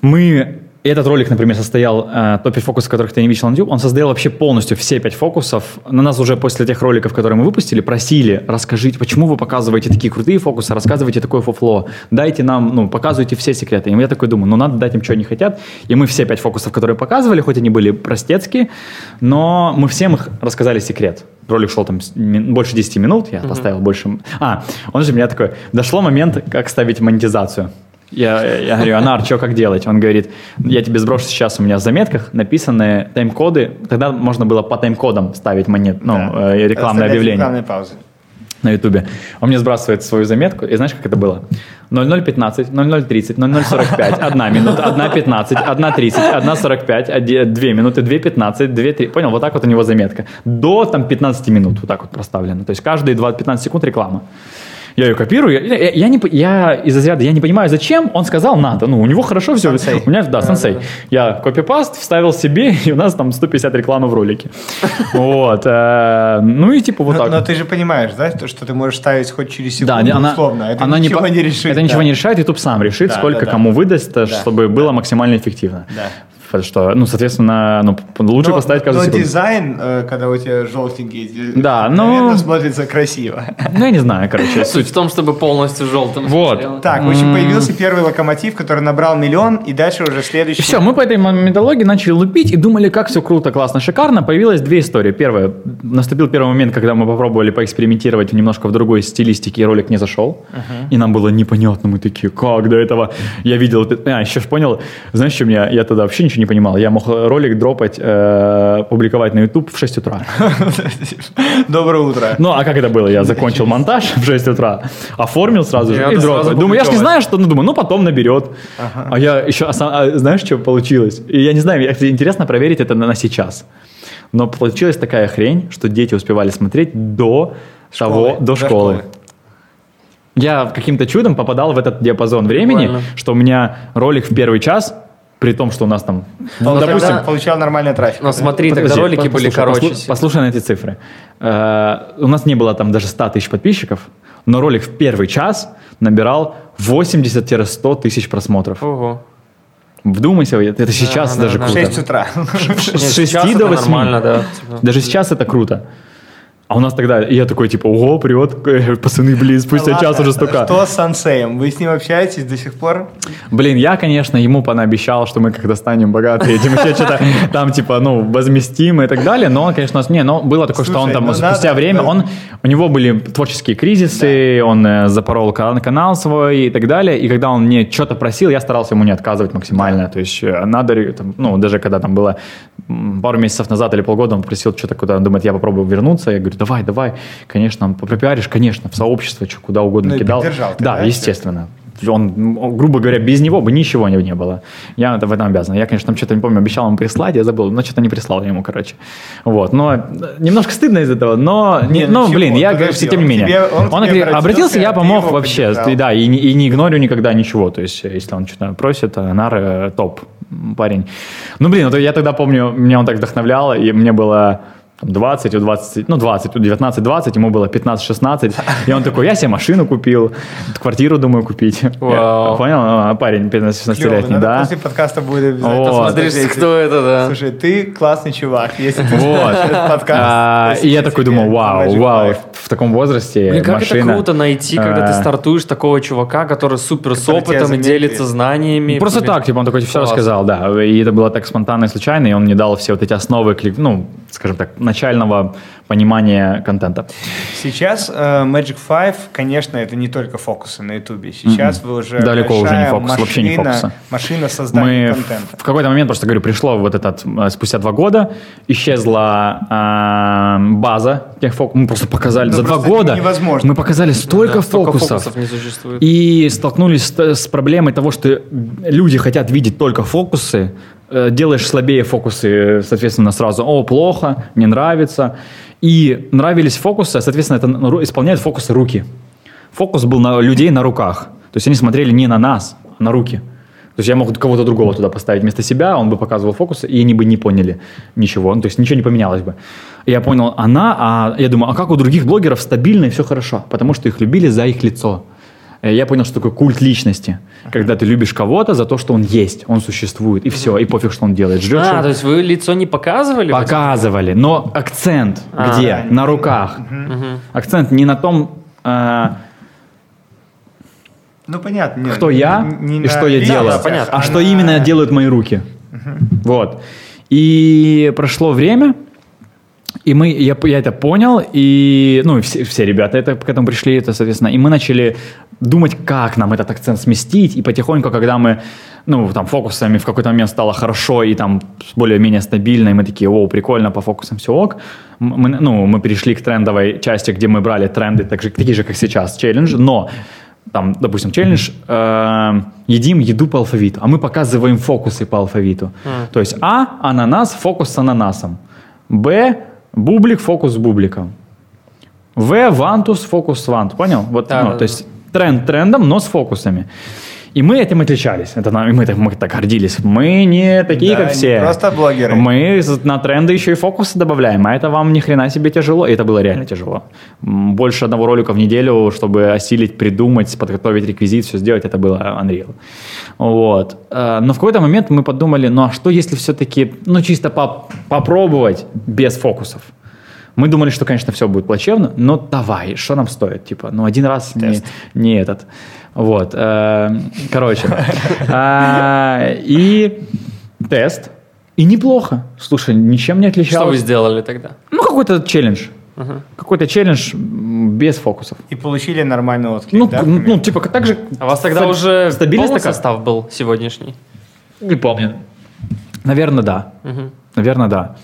Мы этот ролик, например, состоял, э, топ 5 фокусов, которых ты не видел на YouTube, он создал вообще полностью все 5 фокусов. На нас уже после тех роликов, которые мы выпустили, просили, расскажите, почему вы показываете такие крутые фокусы, рассказывайте такое фофло, дайте нам, ну, показывайте все секреты. И я такой думаю, ну, надо дать им, что они хотят. И мы все 5 фокусов, которые показывали, хоть они были простецкие, но мы всем их рассказали секрет. Ролик шел там больше 10 минут, я uh-huh. поставил больше... А, он же меня такой, дошло момент, как ставить монетизацию. Я, я говорю, Анар, что как делать? Он говорит, я тебе сброшу сейчас, у меня в заметках написаны тайм-коды. Тогда можно было по тайм-кодам ставить монет, ну, да. э, рекламное объявление. Рекламные паузы. На ютубе. Он мне сбрасывает свою заметку, и знаешь, как это было? 0015, 0030, 0045, 1 минута, 1.15, 1.30, 1.45, 2 минуты, 2.15, 2.3. Понял? Вот так вот у него заметка. До там 15 минут вот так вот проставлено. То есть каждые 20-15 секунд реклама я ее копирую. Я, я, я, не, я из разряда, я не понимаю, зачем он сказал надо. Ну, у него хорошо все. Сенсей. У меня, да, сенсей. Да, да. Я копипаст вставил себе, [laughs] и у нас там 150 рекламы в ролике. [laughs] Вот. Э, ну и типа вот так. Но ты же понимаешь, да, что ты можешь ставить хоть через секунду условно. Это ничего не решит. Это ничего не решает, YouTube сам решит, сколько кому выдаст, чтобы было максимально эффективно. Что, ну, соответственно, ну, лучше но, поставить каждую но секунду. дизайн, э, когда у тебя желтенький, да, но... смотрится красиво. Ну, я не знаю, короче. Суть в том, чтобы полностью желтым Вот. Так, в общем, появился первый локомотив, который набрал миллион, и дальше уже следующий. все, мы по этой методологии начали лупить и думали, как все круто, классно, шикарно. Появилась две истории. Первая, наступил первый момент, когда мы попробовали поэкспериментировать немножко в другой стилистике, и ролик не зашел. Uh-huh. И нам было непонятно, мы такие, как до этого? Я видел, а, еще понял, знаешь, что меня, я тогда вообще ничего не понимал. Я мог ролик дропать, э, публиковать на YouTube в 6 утра. [laughs] Доброе утро. Ну, а как это было? Я закончил монтаж в 6 утра, оформил сразу же и дропаю. Думаю, я же не знаю, что, ну, думаю, ну, потом наберет. А я еще, а, знаешь, что получилось? И я не знаю, интересно проверить это на сейчас. Но получилась такая хрень, что дети успевали смотреть до того, до школы. Я каким-то чудом попадал в этот диапазон времени, что у меня ролик в первый час при том, что у нас там, ну, допустим, получал нормальный трафик. Но смотри, Подожди, тогда ролики были короче. Послушай, послушай на эти цифры. Э, у нас не было там даже 100 тысяч подписчиков, но ролик в первый час набирал 80-100 тысяч просмотров. Ого. Вдумайся, это сейчас да, даже да, круто. 6 утра. С 6 до 8. Нормально, да. Типа. Даже сейчас это круто. А у нас тогда, и я такой, типа, ого, привет, [laughs] пацаны, блин, спустя Ладно, час уже стука. Что с Сансеем? Вы с ним общаетесь до сих пор? Блин, я, конечно, ему понаобещал, что мы когда станем богатые, типа, что-то [laughs] там, типа, ну, возместим и так далее, но он, конечно, не, но было такое, что он там ну спустя надо- время, он, у него были творческие кризисы, он э, запорол кан- канал свой и так далее, и когда он мне что-то просил, я старался ему не отказывать максимально, то есть э, надо, там, ну, даже когда там было пару месяцев назад или полгода, он просил что-то куда, он думает, я попробую вернуться, я говорю, давай, давай, конечно, он пропиаришь, конечно, в сообщество, что куда угодно Ну кидал. поддержал ты, да, да, естественно. Он, грубо говоря, без него бы ничего не, не было. Я в этом обязан. Я, конечно, там что-то не помню, обещал ему прислать, я забыл, но что-то не прислал ему, короче. Вот, но э, немножко стыдно из этого, но, не, ну, ничего, блин, я, подожди, все тем не он менее. тебе- он тебе говорит, обратился, обратился, я помог вообще, и да, и, не- и не игнорю никогда ничего, то есть, если он что-то просит, а Нар э, топ парень. Ну, блин, я тогда помню, меня он так вдохновлял, и мне было 20, у 20, ну 20, у 19, 20, ему было 15, 16, и он такой, я себе машину купил, квартиру думаю купить. Вау. Понял? А, Парень 15-16 Клево, летний, надо да. после подкаста будет обязательно Вот. посмотреть. Смотришь, кто это, да. Слушай, ты классный чувак, если ты Вот. [laughs] подкаст. А, И я такой думаю, вау, вау, в таком возрасте Блин, как машина. это круто найти, когда ты А, стартуешь такого чувака, который супер с опытом и делится знаниями. Ну, Просто так, типа, он такой все рассказал, да. И это было так спонтанно и случайно, и он мне дал все вот эти основы, ну, скажем так, начального понимания контента. Сейчас э, Magic 5, конечно, это не только фокусы на Ютубе. Сейчас вы уже Далеко уже не фокус, вообще не машина- фокусы. Машина создания Мы контента. в какой-то момент, просто говорю, пришло вот этот, э, спустя два года, исчезла э, база тех фокусов. Мы просто показали Ну, за два просто это года. невозможно. Мы показали столько Да, столько фокусов. фокусов не существует. И столкнулись с, с проблемой того, что люди хотят видеть только фокусы, делаешь слабее фокусы, соответственно, сразу, о, плохо, не нравится. И нравились фокусы, соответственно, это исполняют фокусы руки. Фокус был на людей на руках. То есть они смотрели не на нас, а на руки. То есть я мог кого-то другого туда поставить вместо себя, он бы показывал фокусы, и они бы не поняли ничего. Ну, то есть ничего не поменялось бы. Я понял, она, а я думаю, а как у других блогеров стабильно и все хорошо? Потому что их любили за их лицо. Э, Я понял, что такое культ личности. Когда ты любишь кого-то за то, что он есть, он существует, и все, и пофиг, что он делает. Ждешь, А, что- то есть вы лицо не показывали? Показывали, но акцент А. где? На руках. Акцент не на том, э, Ну, понятно. не- кто я не и на что я делаю, понятно. а что на- именно делают мои руки. Вот. И прошло время, и мы, я, я это понял, и, ну, и все, все ребята это, к этому пришли, это, соответственно, и мы начали думать, как нам этот акцент сместить, и потихоньку, когда мы, ну, там, фокусами в какой-то момент стало хорошо, и там более-менее стабильно, и мы такие, о, прикольно, по фокусам все ок, мы, ну, мы перешли к трендовой части, где мы брали тренды, так же, такие же, как сейчас, челлендж, но там, допустим, челлендж, э, едим еду по алфавиту, а мы показываем фокусы по алфавиту. То есть А, ананас, фокус с ананасом. Б, бублик, фокус с бубликом. В, вантус, фокус с вантус. Понял? Вот, Да, ну, да, то есть тренд трендом, но с фокусами. И мы этим отличались. Это нам, мы, так, мы так гордились. Мы не такие, Да, как все. просто блогеры. Мы на тренды еще и фокусы добавляем, а это вам ни хрена себе тяжело. И это было реально тяжело. Больше одного ролика в неделю, чтобы осилить, придумать, подготовить реквизит, все сделать, это было Unreal. Вот. Э, Но в какой-то момент мы подумали, ну а что если все-таки, ну чисто поп- попробовать без фокусов? Мы думали, что, конечно, все будет плачевно, но давай, что нам стоит? Типа, ну один раз не, не этот. Вот. э, Короче. [laughs] А, И тест. И неплохо. Слушай, ничем не Что отличалось. вы сделали тогда? Ну, какой-то челлендж. Какой-то челлендж без фокусов. И получили нормальный отклик, Ну, да? ну, ну, типа, так же... А у вас тогда стаб- уже стабильность полный такая? состав был сегодняшний? Не помню. Наверное, да. Мгм. Наверное, да.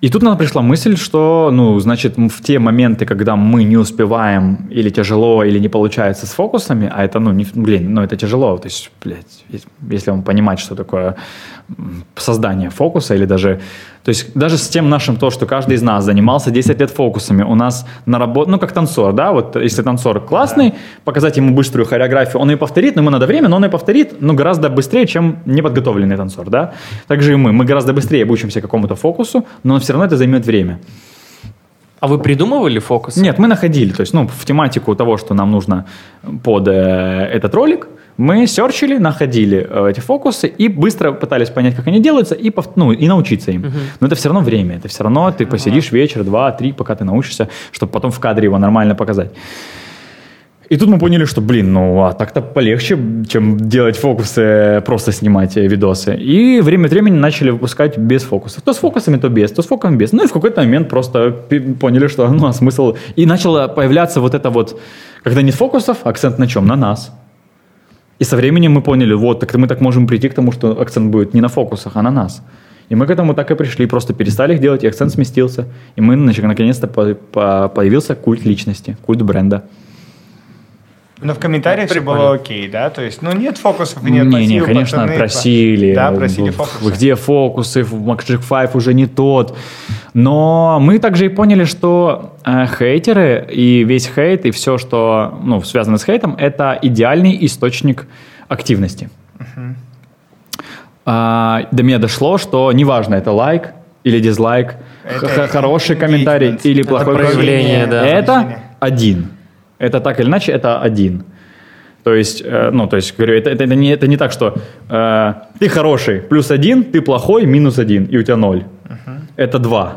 И тут нам пришла мысль, что, ну, значит, в те моменты, когда мы не успеваем или тяжело, или не получается с фокусами, а это, ну, не, блин, ну, это тяжело, то есть, блядь, если вам понимать, что такое создание фокуса, или даже, то есть, даже с тем нашим то, что каждый из нас занимался 10 лет фокусами, у нас на работе, ну, как танцор, да, вот, если танцор классный, показать ему быструю хореографию, он ее повторит, но ему надо время, но он ее повторит, ну, гораздо быстрее, чем неподготовленный танцор, да. Также и мы, мы гораздо быстрее обучимся какому-то фокусу, но все равно это займет время. А вы придумывали фокус? Нет, мы находили, то есть, ну, в тематику того, что нам нужно под э, этот ролик, мы серчили, находили э, эти фокусы и быстро пытались понять, как они делаются, и, ну, и научиться им. Uh-huh. Но это все равно время, это все равно ты посидишь uh-huh. вечер, два, три, пока ты научишься, чтобы потом в кадре его нормально показать. И тут мы поняли, что, блин, ну а так-то полегче, чем делать фокусы, просто снимать э, видосы. И время от времени начали выпускать без фокусов. То с фокусами, то без, то с фокусом без. Ну и в какой-то момент просто поняли, что ну, а смысл... И начало появляться вот это вот, когда нет фокусов, акцент на чем? На нас. И со временем мы поняли, вот, так мы так можем прийти к тому, что акцент будет не на фокусах, а на нас. И мы к этому так и пришли, просто перестали их делать, и акцент сместился. И мы, наконец-то, появился культ личности, культ бренда. Но в комментариях все было окей, да? То есть, ну, нет фокусов, нет Не, не, конечно, пацаны, просили. Да, просили фокусы. Где фокусы? В Magic 5 уже не тот. Но мы также и поняли, что э, хейтеры и весь хейт, и все, что ну, связано с хейтом, это идеальный источник активности. Uh-huh. А, до меня дошло, что неважно, это лайк или дизлайк, это хороший комментарий или плохое проявление, да. Это один это так или иначе, это один. То есть, э, ну, то есть, говорю, это, это, это, не, это не так, что э, ты хороший, плюс один, ты плохой, минус один, и у тебя ноль. Uh-huh. Это два.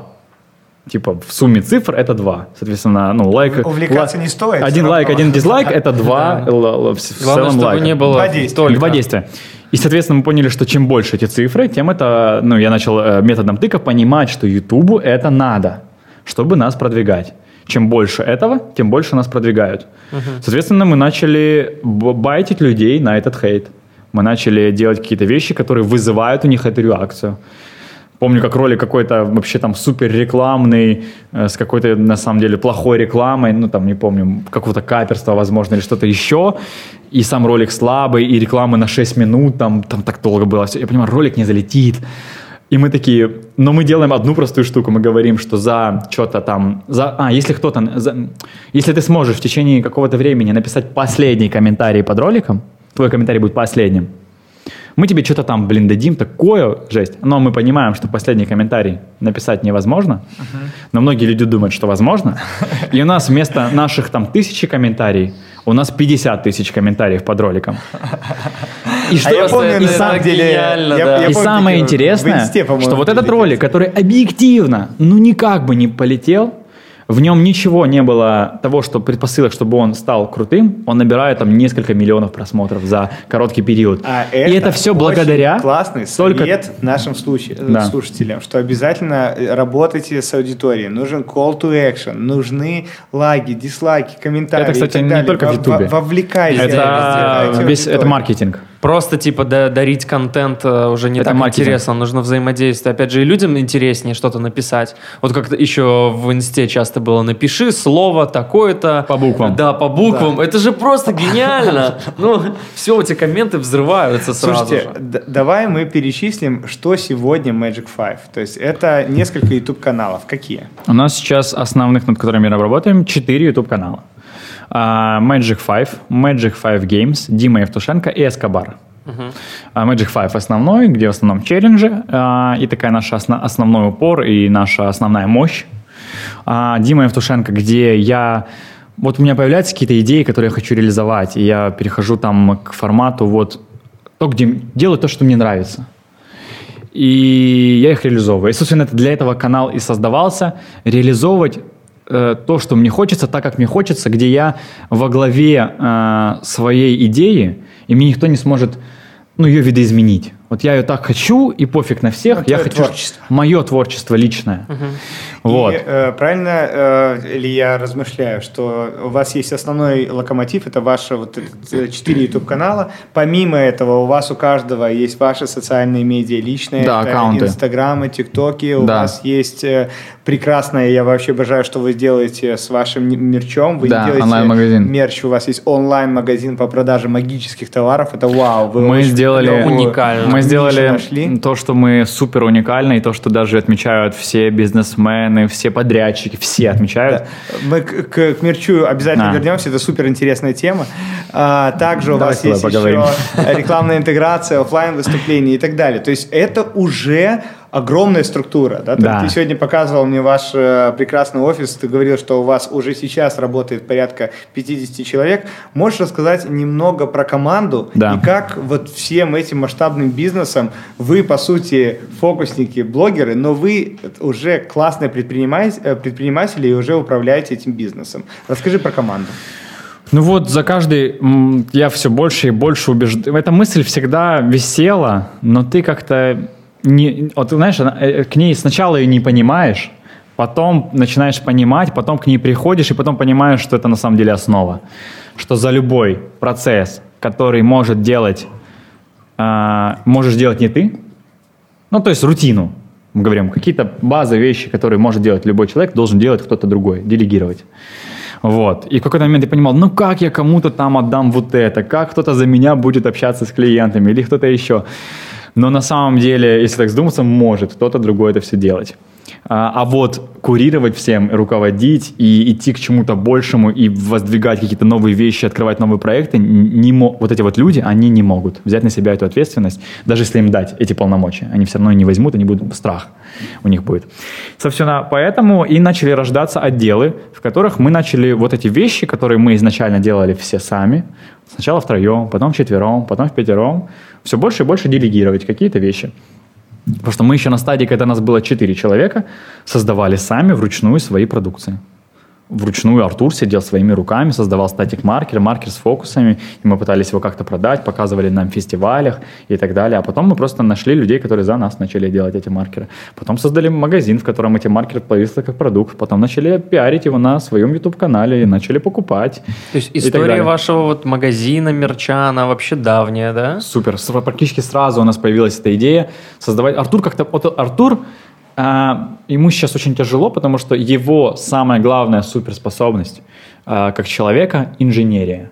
Типа в сумме цифр это два. Соответственно, ну, лайк... Увлекаться лайк, не стоит. Один лайк, один дизлайк, [laughs] это два в целом лайка. не было два действия. Два действия. И, соответственно, мы поняли, что чем больше эти цифры, тем это, ну, я начал э, методом тыка понимать, что Ютубу это надо, чтобы нас продвигать чем больше этого, тем больше нас продвигают. Uh-huh. Соответственно, мы начали байтить людей на этот хейт. Мы начали делать какие-то вещи, которые вызывают у них эту реакцию. Помню, как ролик какой-то вообще там супер рекламный, э, с какой-то на самом деле плохой рекламой, ну там не помню, какого-то каперства, возможно, или что-то еще. И сам ролик слабый, и рекламы на 6 минут, там, там так долго было. Я понимаю, ролик не залетит. И мы такие, но мы делаем одну простую штуку, мы говорим, что за что-то там, за, а, если кто-то, за, если ты сможешь в течение какого-то времени написать последний комментарий под роликом, твой комментарий будет последним, мы тебе что-то там, блин, дадим, такое жесть. Но мы понимаем, что последний комментарий написать невозможно, uh-huh. но многие люди думают, что возможно. И у нас вместо наших там тысячи комментариев, у нас 50 тысяч комментариев под роликом. И что, а я помню, и, самом деле, я, да. я и помню, самое интересное, инсте, что вот этот ролик, который объективно, ну никак бы не полетел, в нем ничего не было того, что предпосылок, чтобы он стал крутым. Он набирает там несколько миллионов просмотров за короткий период. А И это все благодаря... классный совет только... нашим случае, да. слушателям, что обязательно э, работайте с аудиторией. Нужен call to action, нужны лайки, дизлайки, комментарии Это, кстати, не только в YouTube. Вовлекайте. Это, весь, это маркетинг. Просто, типа, дарить контент э, уже не это так маркетинг. интересно, нужно взаимодействие. Опять же, и людям интереснее что-то написать. Вот как еще в инсте часто было, напиши слово такое-то. По буквам. Да, по буквам. Да. Это же просто гениально. Ну, все, эти комменты взрываются сразу Слушайте, давай мы перечислим, что сегодня Magic Five. То есть это несколько YouTube-каналов. Какие? У нас сейчас основных, над которыми мы работаем, четыре YouTube-канала. А, Magic 5, Magic 5 Games, Дима Евтушенко и Эскобар. Uh-huh. Magic 5 основной, где в основном челленджи, а, и такая наша основ, основной упор и наша основная мощь. Дима Евтушенко, где я вот у меня появляются какие-то идеи, которые я хочу реализовать, и я перехожу там к формату вот то, где делаю то, что мне нравится. И я их реализовываю. И, собственно, для этого канал и создавался, реализовывать э, то, что мне хочется, так, как мне хочется, где я во главе э, своей идеи, и мне никто не сможет ну, ее видоизменить. Вот я ее так хочу, и пофиг на всех. Ну, я хочу творчество. мое творчество личное. Угу. Вот. И, э, правильно э, ли я размышляю, что у вас есть основной локомотив, это ваши вот э, четыре YouTube канала. Помимо этого, у вас у каждого есть ваши социальные медиа личные, да, это аккаунты. Инстаграмы, ТикТоки. У да. вас есть э, прекрасное, я вообще обожаю, что вы делаете с вашим мерчом. Вы да, делаете онлайн-магазин. мерч, у вас есть онлайн-магазин по продаже магических товаров. Это вау. Вы мы сделали уникально. Мы сделали то, что мы супер уникально, и то, что даже отмечают все бизнесмены, все подрядчики, все отмечают. Да. Мы к, к, к мерчу обязательно а. вернемся, это супер интересная тема. А, также у Давай вас есть поговорим. еще рекламная интеграция, офлайн выступления и так далее. То есть это уже огромная структура. Да? Да. Ты сегодня показывал мне ваш э, прекрасный офис, ты говорил, что у вас уже сейчас работает порядка 50 человек. Можешь рассказать немного про команду Да. и как вот всем этим масштабным бизнесом вы, по сути, фокусники, блогеры, но вы уже классные предприниматель- э, предприниматели и уже управляете этим бизнесом. Расскажи про команду. Ну вот за каждый я все больше и больше убежден. Эта мысль всегда висела, но ты как-то не, вот знаешь, она, э, к ней сначала ее не понимаешь, потом начинаешь понимать, потом к ней приходишь и потом понимаешь, что это на самом деле основа, что за любой процесс, который может делать, а, можешь делать не ты, ну то есть рутину, мы говорим, какие-то базовые вещи, которые может делать любой человек, должен делать кто-то другой, делегировать. Вот. И в какой-то момент я понимал, ну как я кому-то там отдам вот это, как кто-то за меня будет общаться с клиентами или кто-то еще. Но на самом деле, если так задуматься, может кто-то другой это все делать. А, а вот курировать всем, руководить и идти к чему-то большему и воздвигать какие-то новые вещи, открывать новые проекты, не мо- вот эти вот люди, они не могут взять на себя эту ответственность, даже если им дать эти полномочия. Они все равно не возьмут, они будут страх у них будет. Собственно, поэтому и начали рождаться отделы, в которых мы начали вот эти вещи, которые мы изначально делали все сами, сначала втроем, потом вчетвером, потом в пятером, все больше и больше делегировать какие-то вещи. Потому что мы еще на стадии, когда нас было 4 человека, создавали сами вручную свои продукции. Вручную Артур сидел своими руками, создавал статик-маркер, маркер с фокусами, и мы пытались его как-то продать, показывали на фестивалях и так далее. А потом мы просто нашли людей, которые за нас начали делать эти маркеры. Потом создали магазин, в котором эти маркеры появились как продукт. Потом начали пиарить его на своем YouTube-канале и начали покупать. То есть история вашего вот магазина, мерча, она вообще давняя, да? Супер. Практически сразу у нас появилась эта идея создавать. Артур как-то... Артур, а, ему сейчас очень тяжело, потому что его самая главная суперспособность а, как человека – инженерия.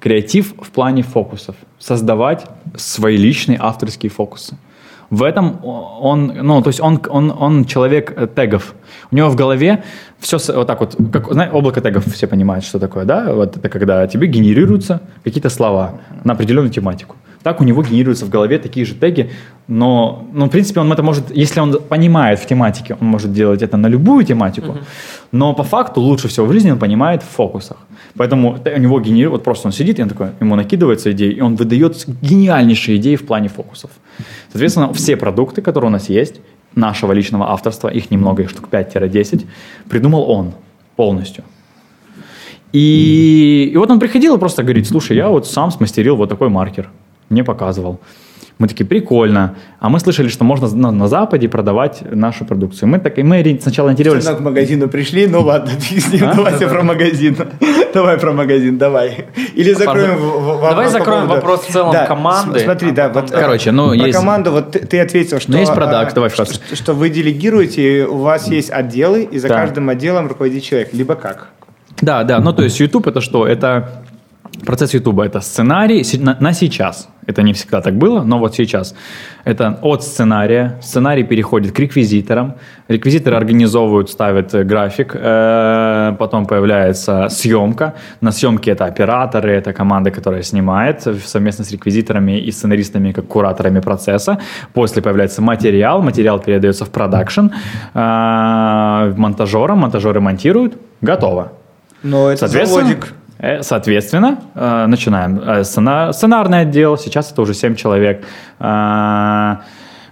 Креатив в плане фокусов. Создавать свои личные авторские фокусы. В этом он, ну, то есть он, он, он человек э, тегов. У него в голове все вот так вот, как, знаете, облако тегов все понимают, что такое, да? Вот это когда тебе генерируются какие-то слова на определенную тематику. Так у него генерируются в голове такие же теги, но, ну, в принципе, он это может, если он понимает в тематике, он может делать это на любую тематику, но по факту лучше всего в жизни он понимает в фокусах. Поэтому у него генерирует, вот просто он сидит, и он такой, ему накидывается идеи, и он выдает гениальнейшие идеи в плане фокусов. Соответственно, все продукты, которые у нас есть, нашего личного авторства, их немного, их штук 5-10, придумал он полностью. И, и вот он приходил и просто говорит, слушай, я вот сам смастерил вот такой маркер, мне показывал. Мы такие, прикольно. А мы слышали, что можно на, на Западе продавать нашу продукцию. Мы, так, и мы сначала ориентировались... К магазину пришли, ну ладно, [laughs] с ним, А? давайте про магазин. Давай про магазин, давай. Или закроем вопрос Давай по закроем поводу- вопрос в целом Да, команды, Смотри, да, вот э, Короче, ну, про есть- команду, вот ты, ты ответил, что... есть продакт, а, давай что, вкратце. что вы делегируете, у вас есть отделы, и за Да. каждым отделом руководит человек, либо как? Да, да, ну то есть YouTube это что? Это процесс YouTube, это сценарий на, на сейчас. Это не всегда так было, но вот сейчас. Это от сценария. Сценарий переходит к реквизиторам. Реквизиторы организовывают, ставят э, график. э, потом появляется съемка. На съемке это операторы, это команда, которая снимает совместно с реквизиторами и сценаристами, как кураторами процесса. После появляется материал. Материал передается в продакшн э, монтажерам. Монтажеры монтируют. Готово. Но это Соответственно, заводик. Э, соответственно э, начинаем. Э, сцена- Сценарный отдел, сейчас это уже 7 человек.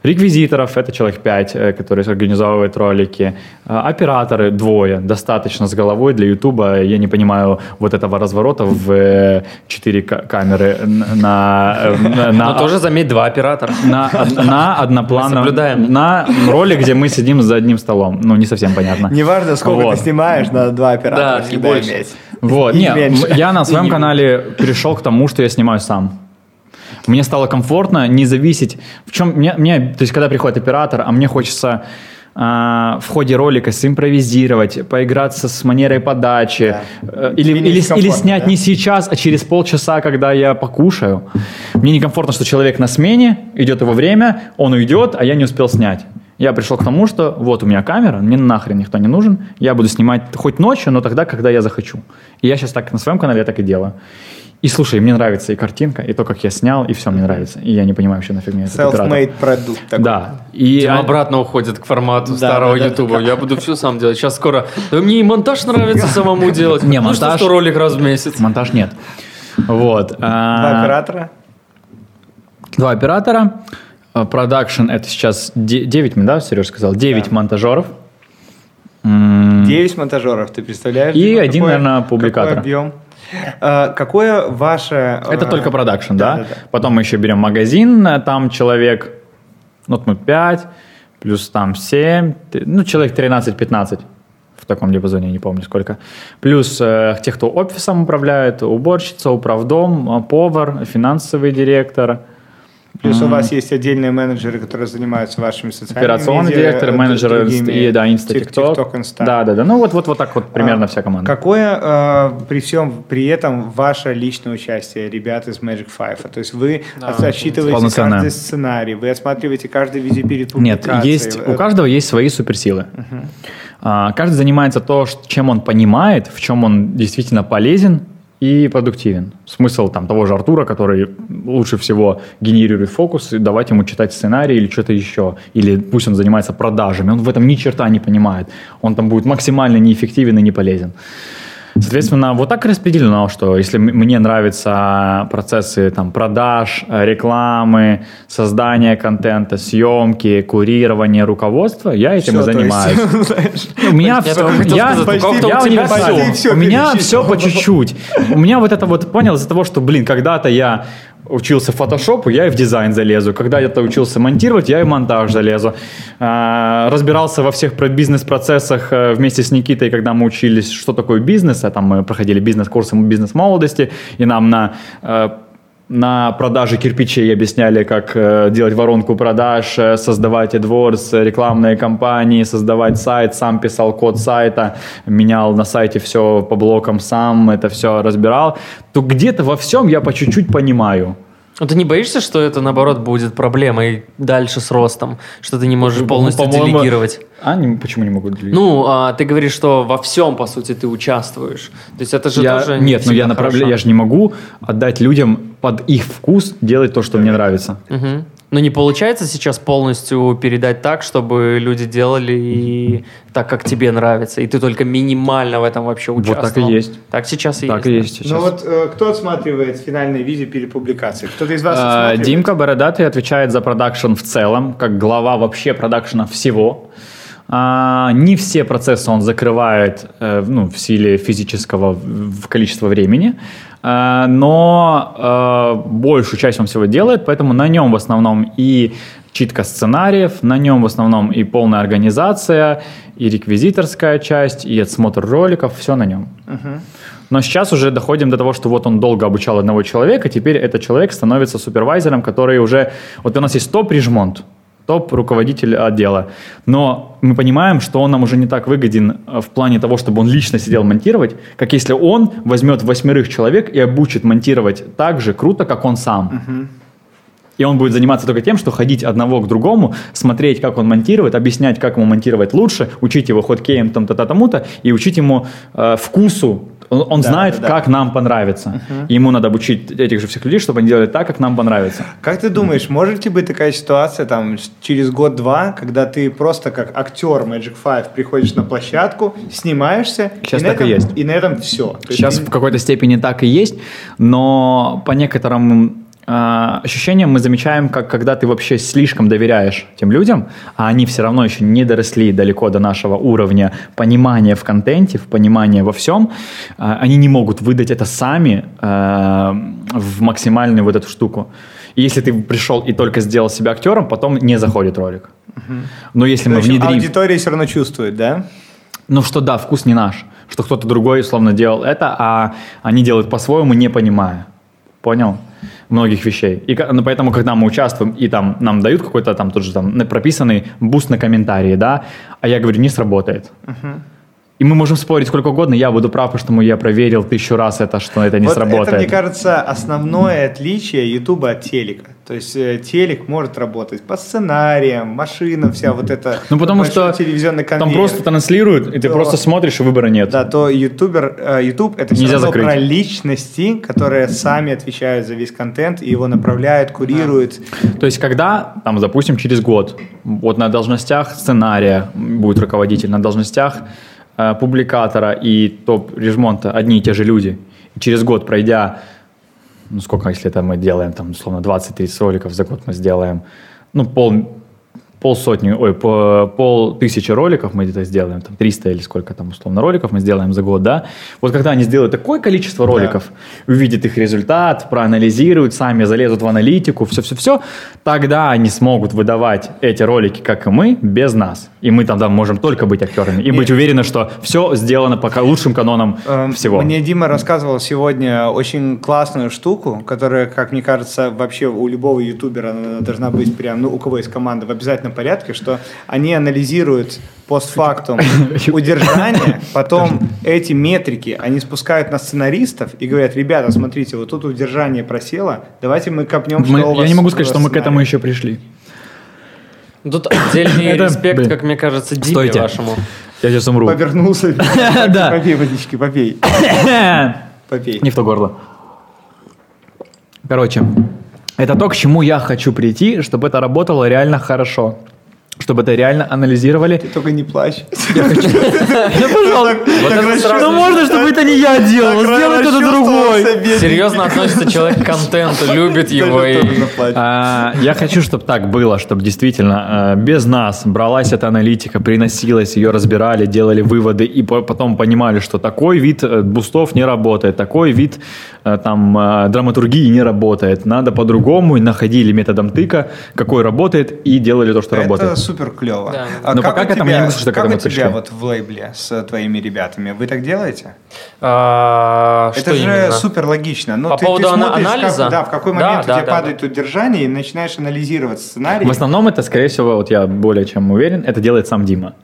Реквизиторов, это человек 5, э, которые организовывают ролики. Операторы двое, достаточно с головой для Ютуба. Я не понимаю вот этого разворота в э, 4 ка- камеры на, на, на- Но тоже, заметь, два оператора. на, на соблюдаем. на ролик, где мы сидим за одним столом. Ну, не совсем понятно. Неважно, сколько Вот. ты снимаешь, надо два оператора Да, всегда больше. иметь. Вот, И не, меньше. м- я на своем канале пришел к тому, что я снимаю сам. Мне стало комфортно не зависеть. В чем мне, мне то есть, когда приходит оператор, а мне хочется а, в ходе ролика симпровизировать, поиграться с манерой подачи, э, или, или, или снять да? не сейчас, а через полчаса, когда я покушаю. Мне некомфортно, что человек на смене, идет его время, он уйдет, а я не успел снять. Я пришел к тому, что вот у меня камера, мне нахрен никто не нужен, я буду снимать хоть ночью, но тогда, когда я захочу. И я сейчас так на своем канале я так и делаю. И слушай, мне нравится и картинка, и то, как я снял, и все мне нравится. И я не понимаю вообще нафиг мне этот Self-made продукт такой. Да. И Дима обратно уходит к формату да, старого да, Ютуба. Да. Я буду все сам делать. Сейчас скоро... Да мне и монтаж нравится самому делать. Не, монтаж... что ролик раз в месяц. Монтаж нет. Вот. А, Два оператора? Два оператора. А, продакшн это сейчас 9, да, Сереж сказал? 9 да. монтажеров. 9 монтажеров, ты представляешь? И один, какой, наверное, публикатор. Какой объем? А, какое ваше... Это только продакшн, да? Да, да? Потом мы еще берем магазин, там человек, ну, мы 5, плюс там 7, ну, человек 13-15 в таком диапазоне, не помню сколько. Плюс э, тех, кто офисом управляет, уборщица, управдом, повар, финансовый директор – Плюс mm-hmm. у вас есть отдельные менеджеры, которые занимаются вашими социальными Операционный медиа, директор, менеджеры и, да, Инста, TikTok. Insta. Да, да, да. Ну вот, вот, вот так вот примерно а, вся команда. Какое э, при всем при этом ваше личное участие ребят из Magic Five? То есть вы да, отсчитываете каждый сценарий, вы осматриваете каждый видео перед публикацией? Нет, есть, у каждого есть свои суперсилы. Uh-huh. Каждый занимается то, чем он понимает, в чем он действительно полезен, и продуктивен. Смысл там того же Артура, который лучше всего генерирует фокус, и давать ему читать сценарий или что-то еще. Или пусть он занимается продажами, он в этом ни черта не понимает. Он там будет максимально неэффективен и не полезен. Соответственно, вот так распределено, что если мне нравятся процессы там, продаж, рекламы, создания контента, съемки, курирования, руководства, я этим все, и занимаюсь. [laughs] У меня все, у меня все по чуть-чуть. У меня вот это вот, понял, из-за того, что, блин, когда-то я учился фотошопу, я и в дизайн залезу. Когда я-то учился монтировать, я и в монтаж залезу. А, разбирался во всех бизнес-процессах э, вместе с Никитой, когда мы учились, что такое бизнес. А там мы проходили бизнес-курсы бизнес-молодости, и нам на э, на продаже кирпичей объясняли, как э, делать воронку продаж, э, создавать AdWords, рекламные кампании, создавать сайт, сам писал код сайта, менял на сайте все по блокам сам, это все разбирал, то где-то во всем я по чуть-чуть понимаю. А ты не боишься, что это, наоборот, будет проблемой дальше с ростом? Что ты не можешь ну, полностью делегировать? А не, почему не могу делегировать? Ну, а, ты говоришь, что во всем, по сути, ты участвуешь. То есть это же я, тоже Нет, но я направляю, я же не могу отдать людям под их вкус делать то, что мне нравится. Угу. Но не получается сейчас полностью передать так, чтобы люди делали и так, как тебе нравится, и ты только минимально в этом вообще участвовал. Вот так и есть. Так сейчас и так есть. и есть сейчас. Ну вот э, кто отсматривает финальное видео перед публикацией? Кто-то из вас а, Димка Бородатый отвечает за продакшн в целом, как глава вообще продакшена всего. А, не все процессы он закрывает э, ну, в силе физического в количество времени. Э, но э, большую часть он всего делает, поэтому на нем в основном и читка сценариев, на нем в основном и полная организация, и реквизиторская часть, и отсмотр роликов, все на нем. Но сейчас уже доходим до того, что вот он долго обучал одного человека, теперь этот человек становится супервайзером, который уже... Вот у нас есть топ-режмонт, топ-руководитель отдела. Но мы понимаем, что он нам уже не так выгоден э, в плане того, чтобы он лично сидел монтировать, как если он возьмет восьмерых человек и обучит монтировать так же круто, как он сам. Угу. И он будет заниматься только тем, что ходить одного к другому, смотреть, как он монтирует, объяснять, как ему монтировать лучше, учить его ходкеем там-то, тому-то, и учить ему э, вкусу он, он да, знает, да, как нам понравится. Угу. ему надо обучить этих же всех людей, чтобы они делали так, как нам понравится. Как ты думаешь, может ли быть такая ситуация там через год-два, когда ты просто как актер Magic Five приходишь на площадку, снимаешься, Сейчас и, так этом, и, есть. и на этом все? Сейчас есть... в какой-то степени так и есть, но по некоторым а, ощущением мы замечаем, как когда ты вообще слишком доверяешь тем людям, а они все равно еще не доросли далеко до нашего уровня понимания в контенте, в понимания во всем, а, они не могут выдать это сами а, в максимальную вот эту штуку. И если ты пришел и только сделал себя актером, потом не заходит ролик. Но если мы внедрим... Аудитория все равно чувствует, да? Ну что да, вкус не наш. Что кто-то другой словно делал это, а они делают по-своему, не понимая. Понял? Многих вещей. И ну, поэтому, когда мы участвуем, и там нам дают какой-то там тот же там прописанный буст на комментарии, да, а я говорю, не сработает. Uh-huh. И мы можем спорить сколько угодно, я буду прав, потому что я проверил тысячу раз это, что это не вот сработает. Это, мне кажется, основное отличие YouTube'а от телека. То есть э, телек может работать по сценариям, машина вся вот это. Ну потому что телевизионный конвейер. там просто транслируют, и ты то, просто смотришь, и выбора нет. Да, то ютубер, э, YouTube это Нельзя все равно закрыть. про личности, которые сами отвечают за весь контент и его направляют, курируют. То есть когда, там, допустим, через год, вот на должностях сценария будет руководитель, на должностях публикатора и топ-режмонта одни и те же люди. И через год, пройдя, ну сколько, если это мы делаем, там, условно, 20-30 роликов за год мы сделаем, ну, пол, полсотни, ой, по, пол тысячи роликов мы где-то сделаем, там 300 или сколько там условно роликов мы сделаем за год, да, вот когда они сделают такое количество роликов, да. увидят их результат, проанализируют, сами залезут в аналитику, все-все-все, тогда они смогут выдавать эти ролики, как и мы, без нас. И мы тогда можем только быть актерами и, и быть уверены, что все сделано по лучшим канонам э, всего. Мне Дима рассказывал сегодня очень классную штуку, которая, как мне кажется, вообще у любого ютубера должна быть прям, ну, у кого есть команда, в обязательном порядке, что они анализируют постфактум [laughs] удержание, потом эти метрики они спускают на сценаристов и говорят, ребята, смотрите, вот тут удержание просело, давайте мы копнем, мы, что Я не могу сказать, что мы к этому еще пришли. Тут отдельный [coughs] респект, как мне кажется, Диме вашему. Я сейчас умру. Повернулся. [laughs] Да. Попей водички, попей. [coughs] Попей. Не в то горло. Короче, это то, к чему я хочу прийти, чтобы это работало реально хорошо чтобы это реально анализировали. Ты только не плачь. Я хочу. [laughs] Ну можно, чтобы это не я делал, сделай кто-то другой. Серьезно относится человек к контенту, любит его. А, я хочу, чтобы так было, чтобы действительно э, без нас бралась эта аналитика, приносилась, ее разбирали, делали выводы и потом понимали, что такой вид э, бустов не работает, такой вид э, там драматургии не работает. Надо по-другому, находили методом тыка, какой работает, и делали то, что работает супер клево. Да. А Но пока к этому я не мыслю, что как у тебя пришли. вот в лейбле с твоими ребятами? Вы так делаете? А, Это же именно? супер логично. Ну, По ты, поводу ты смотришь, анализа? Как, да, в какой момент да, у тебя да, падает да. удержание, и начинаешь анализировать сценарий. В основном это, скорее всего, вот я более чем уверен, это делает сам Дима.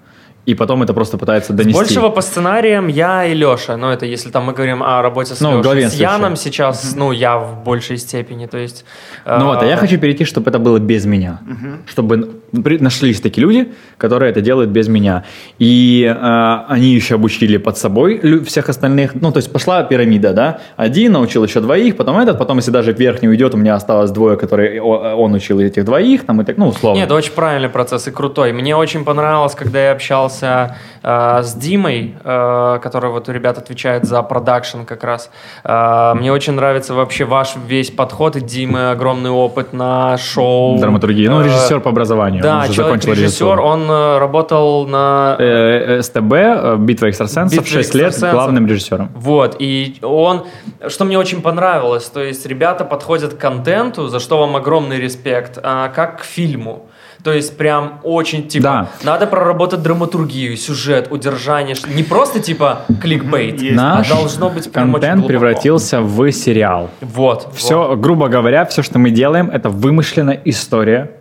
И потом это просто пытается донести. большего по сценариям я и Леша. Ну, это если там мы говорим о работе с ну, Лешей. С Яном сейчас, ну, я в большей степени. То есть, ну э- вот, а я хочу перейти, чтобы это было без меня. Угу. Чтобы нашлись такие люди, которые это делают без меня. И э, они еще обучили под собой всех остальных. Ну, то есть пошла пирамида, да? Один научил еще двоих, потом этот, потом, если даже вверх не уйдет, у меня осталось двое, которые он учил этих двоих, там и так, ну, условно. Нет, это очень правильный процесс и крутой. Мне очень понравилось, когда я общался общался э, с Димой, э, который вот у ребят отвечает за продакшн как раз. Э, мне очень нравится вообще ваш весь подход, и Димы огромный опыт на шоу. Драматургии. Ну, режиссер по образованию. Да, он человек-режиссер, он э, работал на... Э, э СТБ, «Битва экстрасенсов», Битва 6 лет главным режиссером. Вот, и он... Что мне очень понравилось, то есть ребята подходят к контенту, за что вам огромный респект, а, как к фильму. То есть прям очень типа да. надо проработать драматургию, сюжет, удержание, не просто типа кликбейт, Наш а должно быть прям контент превратился в сериал. Вот. Все, вот. грубо говоря, все, что мы делаем, это вымышленная история,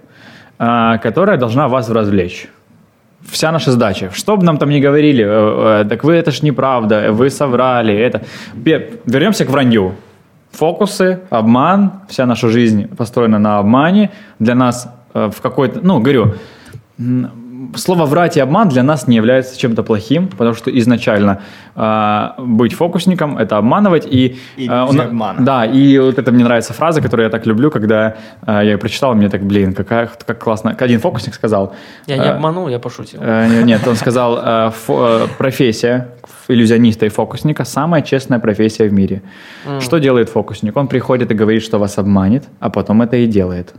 а, которая должна вас развлечь вся наша задача. Что бы нам там ни говорили, э, э, так вы это ж неправда, вы соврали, это... Вернемся к вранью. Фокусы, обман, вся наша жизнь построена на обмане. Для нас в какой-то, ну, говорю, слово врать и обман для нас не является чем-то плохим, потому что изначально э, быть фокусником это обманывать и, и э, он, да и вот это мне нравится фраза, которую я так люблю, когда э, я ее прочитал, мне так блин какая как классно, один фокусник сказал. Я не э, обманул, я пошутил. Э, нет, он сказал э, фо, э, профессия иллюзиониста и фокусника самая честная профессия в мире. Mm. Что делает фокусник? Он приходит и говорит, что вас обманет, а потом это и делает.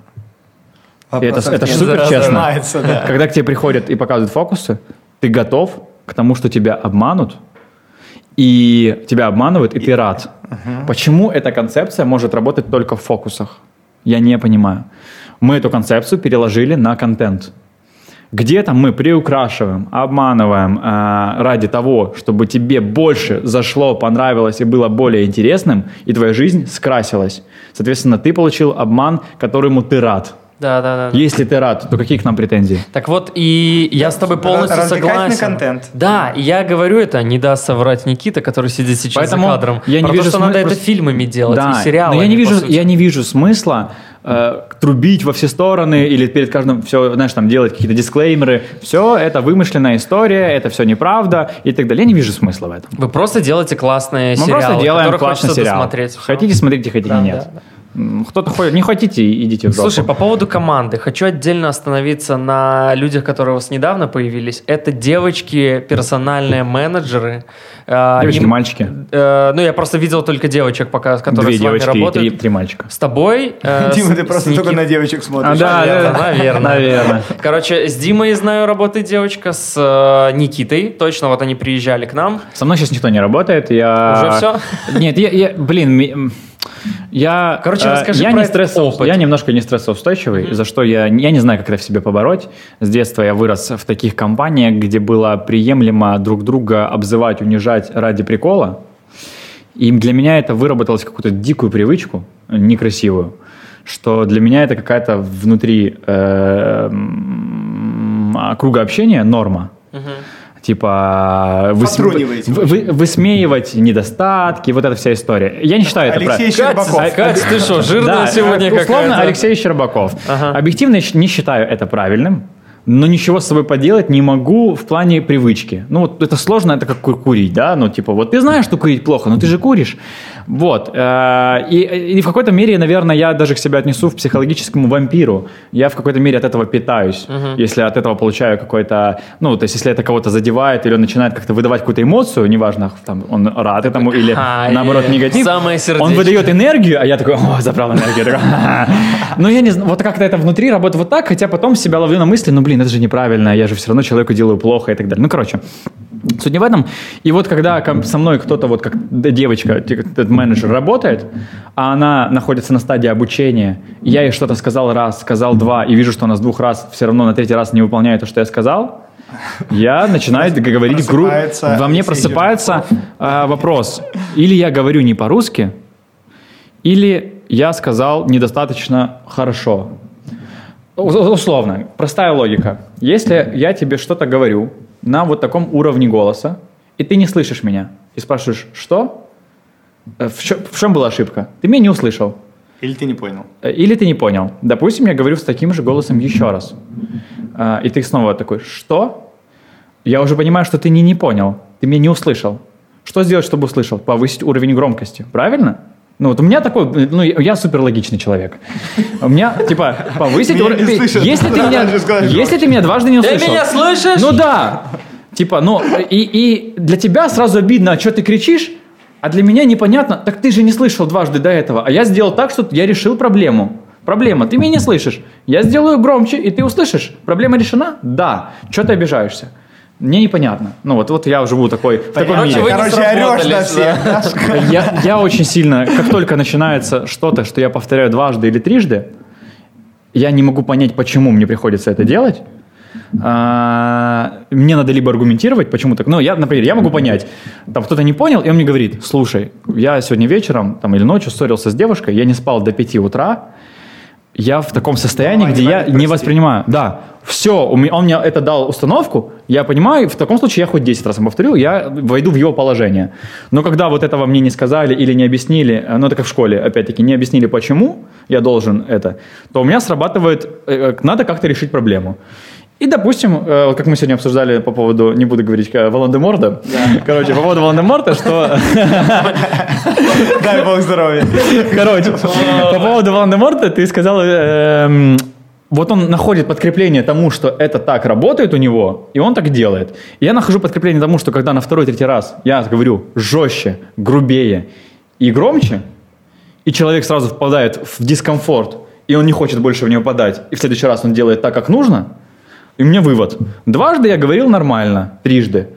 И это, это супер честно. Да. Когда к тебе приходят и показывают фокусы, ты готов к тому, что тебя обманут, и тебя обманывают, и ты рад. Uh-huh. Почему эта концепция может работать только в фокусах? Я не понимаю. Мы эту концепцию переложили на контент. Где-то мы приукрашиваем, обманываем э, ради того, чтобы тебе больше зашло, понравилось и было более интересным, и твоя жизнь скрасилась. Соответственно, ты получил обман, которому ты рад. Да, да, да. Если ты рад, то какие к нам претензии? Так вот, и я с тобой полностью согласен. контент. Да, и я говорю это, не даст соврать Никита, который сидит сейчас Поэтому за кадром. Я не Про вижу то, что надо это фильмами делать да, и сериалами. Но я не вижу, я не вижу смысла э, трубить во все стороны или перед каждым все, знаешь, там делать какие-то дисклеймеры. Все это вымышленная история, это все неправда и так далее. Я не вижу смысла в этом. Вы просто делаете классные Мы сериалы, просто делаем классный сериал. Досмотреть. Хотите смотрите, хотите да, нет. Да, да. Кто-то ходит, не хотите, идите в Слушай, по поводу команды, хочу отдельно остановиться на людях, которые у вас недавно появились. Это девочки, персональные менеджеры. А, девочки, Им, мальчики. Э, ну, я просто видел только девочек, пока, которые Две с вами девочки работают. И три, три мальчика. С тобой. Э, [laughs] Дима, ты просто только на девочек смотришь. А, да, наверное, наверное. наверное. Короче, с Димой, знаю, работает девочка, с э, Никитой. Точно, вот они приезжали к нам. Со мной сейчас никто не работает. Я... Уже все? Нет, я, я блин, я, Короче, э, расскажи я про не стрессов, опыт. Я немножко не стрессоустойчивый, mm-hmm. за что я, я не знаю, как это в себе побороть. С детства я вырос в таких компаниях, где было приемлемо друг друга обзывать, унижать ради прикола. И для меня это выработалось какую-то дикую привычку, некрасивую, что для меня это какая-то внутри э, круга общения норма. Mm-hmm типа высме... вы, высмеивать недостатки, вот эта вся история. Я не считаю Алексей это правильно. Щербаков. Как, как ты что, жирная да, сегодня условно Алексей Щербаков. Ага. Объективно не считаю это правильным но ничего с собой поделать не могу в плане привычки. Ну, вот это сложно, это как курить, да, ну, типа, вот ты знаешь, что курить плохо, но ты же куришь. Вот. Э, и, и в какой-то мере, наверное, я даже к себе отнесу в психологическому вампиру. Я в какой-то мере от этого питаюсь. Uh-huh. Если от этого получаю какой-то... Ну, то есть, если это кого-то задевает, или он начинает как-то выдавать какую-то эмоцию, неважно, там, он рад этому, или [laughs] а, наоборот негатив. Самое Он выдает энергию, а я такой, о, забрал энергию. [laughs] Ну, я не знаю, вот как-то это внутри работает вот так, хотя потом себя ловлю на мысли, ну, блин, это же неправильно, я же все равно человеку делаю плохо и так далее. Ну, короче, Суть не в этом. И вот когда со мной кто-то, вот как девочка, этот менеджер работает, а она находится на стадии обучения, я ей что-то сказал раз, сказал два, и вижу, что она с двух раз все равно на третий раз не выполняет то, что я сказал, я начинаю говорить грубо. Во мне просыпается э, вопрос. Или я говорю не по-русски, или я сказал недостаточно хорошо. Условно, простая логика. Если я тебе что-то говорю, на вот таком уровне голоса, и ты не слышишь меня, и спрашиваешь, что? Э, в чем, в чем была ошибка? Ты меня не услышал. Или ты не понял. Э, или ты не понял. Допустим, я говорю с таким же голосом еще раз. Э, и ты снова такой, что? Я уже понимаю, что ты не, не понял. Ты меня не услышал. Что сделать, чтобы услышал? Повысить уровень громкости. Правильно? Ну вот у меня такой, ну я супер логичный человек. У меня типа повысить уровень. Если ты меня, если ты меня дважды не услышал. Ты меня слышишь? Ну да. Типа, ну и, и для тебя сразу обидно, а что ты кричишь? А для меня непонятно, так ты же не слышал дважды до этого. А я сделал так, что я решил проблему. Проблема, ты меня не слышишь. Я сделаю громче, и ты услышишь. Проблема решена? Да. Что ты обижаешься? Мне непонятно. Ну вот, вот я живу такой, в таком Короче, мире. Короче, орешь на всех. Я, я очень сильно, как только начинается что-то, что я повторяю дважды или трижды, я не могу понять, почему мне приходится это делать. А, мне надо либо аргументировать, почему так. Ну, я, например, я могу понять, там кто-то не понял, и он мне говорит, слушай, я сегодня вечером там, или ночью ссорился с девушкой, я не спал до 5 утра, я в таком состоянии, где я не воспринимаю. Да, все, он мне это дал установку, я понимаю, в таком случае я хоть 10 раз повторю, я войду в его положение. Но когда вот этого мне не сказали или не объяснили, э, ну это как в школе, опять-таки, не объяснили, почему я должен это, то у меня срабатывает, э, э, надо как-то решить проблему. И, допустим, э, как мы сегодня обсуждали по поводу, не буду говорить, Волан-де-Морда, да. короче, по поводу Волан-де-Морта, что... Дай бог здоровья. Короче, по поводу Волан-де-Морта ты сказал, эм, вот он находит подкрепление тому, что это так работает у него, и он так делает. И я нахожу подкрепление тому, что когда на второй-третий раз я говорю жестче, грубее и громче, и человек сразу впадает в дискомфорт, и он не хочет больше в него подать, и в следующий раз он делает так, как нужно – и у меня вывод. Дважды я говорил нормально, трижды.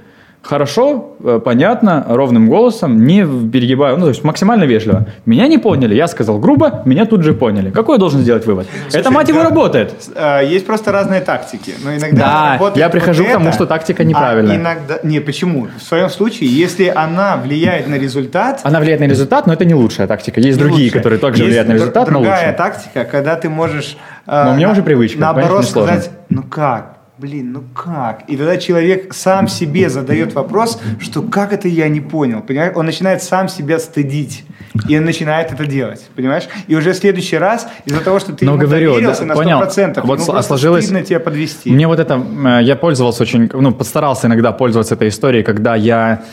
хорошо, э, понятно, ровным голосом, не перегибаю, ну, то есть максимально вежливо. Меня не поняли, я сказал грубо, меня тут же поняли. Какой я должен сделать вывод? Слушай, это, мать его, да, работает. А, есть просто разные тактики. Но иногда да, работает я прихожу вот к тому, что тактика а неправильная. А иногда... Не, почему? В своем случае, если она влияет на результат... Она влияет на результат, но это не лучшая тактика. Есть другие, лучшая. которые также есть влияют на результат, но лучше. другая тактика, когда ты можешь... Но у меня уже привычка, Наоборот сказать, ну как? Блин, ну как? И тогда человек сам себе задает вопрос, что как это я не понял, понимаешь? Он начинает сам себя стыдить, и он начинает это делать, понимаешь? И уже в следующий раз из-за того, что ты ему говорю, да, на 100%, понял. вот ему сложилось, стыдно тебя подвести. Мне вот это, э, я пользовался очень, ну, постарался иногда пользоваться этой историей, когда я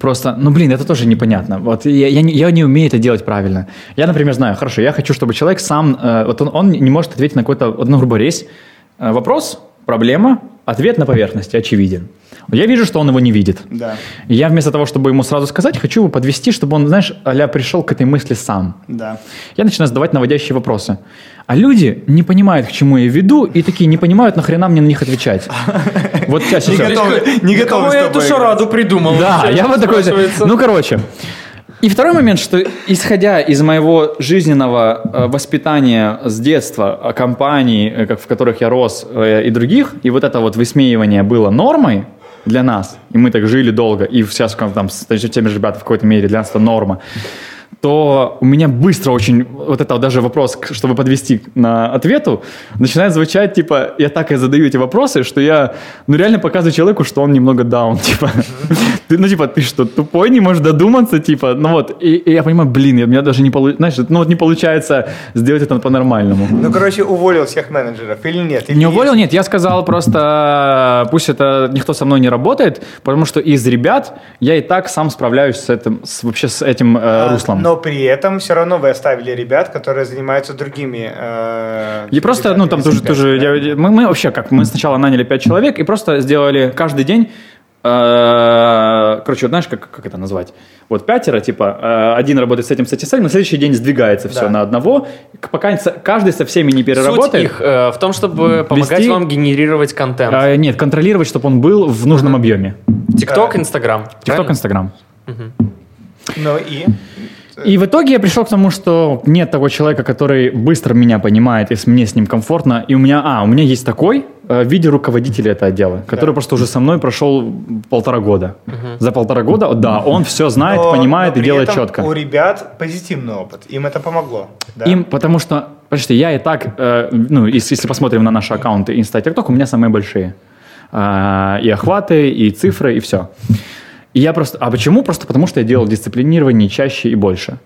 Просто, ну блин, это тоже непонятно. Вот я, я, не, я не умею это делать правильно. Я, например, знаю, хорошо, я хочу, чтобы человек сам, э, вот он, он не может ответить на какой-то, ну, грубо есть э, вопрос, проблема, ответ на поверхности очевиден. Я вижу, что он его не видит. Да. И я вместо того, чтобы ему сразу сказать, хочу его подвести, чтобы он, знаешь, а пришел к этой мысли сам. Да. Я начинаю задавать наводящие вопросы. А люди не понимают, к чему я веду, и такие не понимают, нахрена мне на них отвечать. [laughs] Вот сейчас. Не готовы. Не готовы. я эту шараду придумал. Да, я вот такой. Ну, короче. И второй момент, что исходя из моего жизненного э, воспитания с детства, компаний, э, в которых я рос, э, и других, и вот это вот высмеивание было нормой для нас, и мы так жили долго, и сейчас там, с теми же ребятами в какой-то мере для нас это норма, то у меня быстро очень, вот это вот даже вопрос, чтобы подвести на ответу, начинает звучать, типа, я так и задаю эти вопросы, что я, ну, реально показываю человеку, что он немного даун, [laughs] типа, ты, ну, типа, ты что, тупой, не можешь додуматься, типа, ну, вот, и, и я понимаю, блин, у меня даже не получается, знаешь, ну, вот не получается сделать это по-нормальному. Ну, короче, уволил всех менеджеров или нет? Или не уволил, нет, я сказал просто, пусть это никто со мной не работает, потому что из ребят я и так сам справляюсь с этим, с, вообще с этим э, а, руслом. Но при этом все равно вы оставили ребят, которые занимаются другими. Э, и просто, ну там тоже, тоже я, мы, мы вообще как, мы сначала наняли пять человек и просто сделали каждый день э, Короче, вот знаешь, как, как это назвать? Вот пятеро, типа, э, один работает с этим, с этим, с этим, на следующий день сдвигается все да. на одного, пока каждый со всеми не переработает. Суть их э, в том, чтобы помогать вести, вам генерировать контент. Э, нет, контролировать, чтобы он был в нужном объеме. ТикТок, Инстаграм. ТикТок, Инстаграм. Ну и? И в итоге я пришел к тому, что нет того человека, который быстро меня понимает, и мне с ним комфортно. И у меня, а, у меня есть такой э, в виде руководителя этого отдела, который да. просто уже со мной прошел полтора года. Угу. За полтора года, да, он все знает, но, понимает но и делает четко. У ребят позитивный опыт, им это помогло. Да? Им, потому что, подожди, я и так, э, ну, если, посмотрим на наши аккаунты Insta и у меня самые большие. Э, и охваты, и цифры, и все. И я просто... А почему? Просто потому, что я делал дисциплинирование чаще и больше.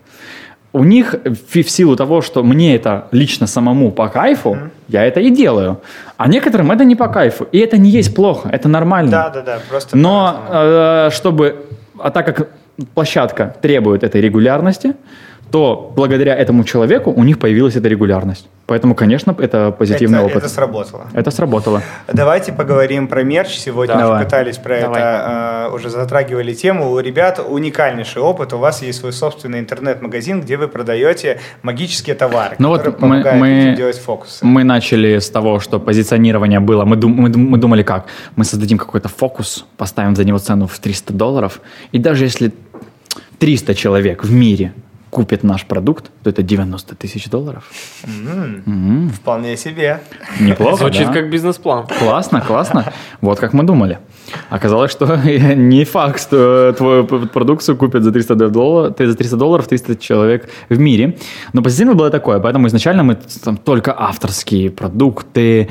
У них в, в силу того, что мне это лично самому по кайфу, mm-hmm. я это и делаю. А некоторым это не по кайфу. И это не есть плохо, это нормально. Да, да, да. Просто Но э, чтобы... А так как площадка требует этой регулярности, то благодаря этому человеку у них появилась эта регулярность. Поэтому, конечно, это позитивный это, опыт. Это сработало. Это сработало. Давайте поговорим про мерч. Сегодня Давай. уже пытались про Давай. это, э, уже затрагивали тему. У ребят уникальнейший опыт. У вас есть свой собственный интернет-магазин, где вы продаете магические товары, ну которые вот мы, помогают мы, делать фокусы. Мы начали с того, что позиционирование было. Мы, дум, мы, мы думали как? Мы создадим какой-то фокус, поставим за него цену в 300 долларов, и даже если 300 человек в мире купит наш продукт, то это 90 тысяч долларов. Mm-hmm. Mm-hmm. Вполне себе. Неплохо, Звучит да? как бизнес-план. Классно, классно. Вот как мы думали. Оказалось, что [laughs] не факт, что твою продукцию купят за 300 долларов, за 300 долларов 300 человек в мире. Но позитивно было такое, поэтому изначально мы там только авторские продукты,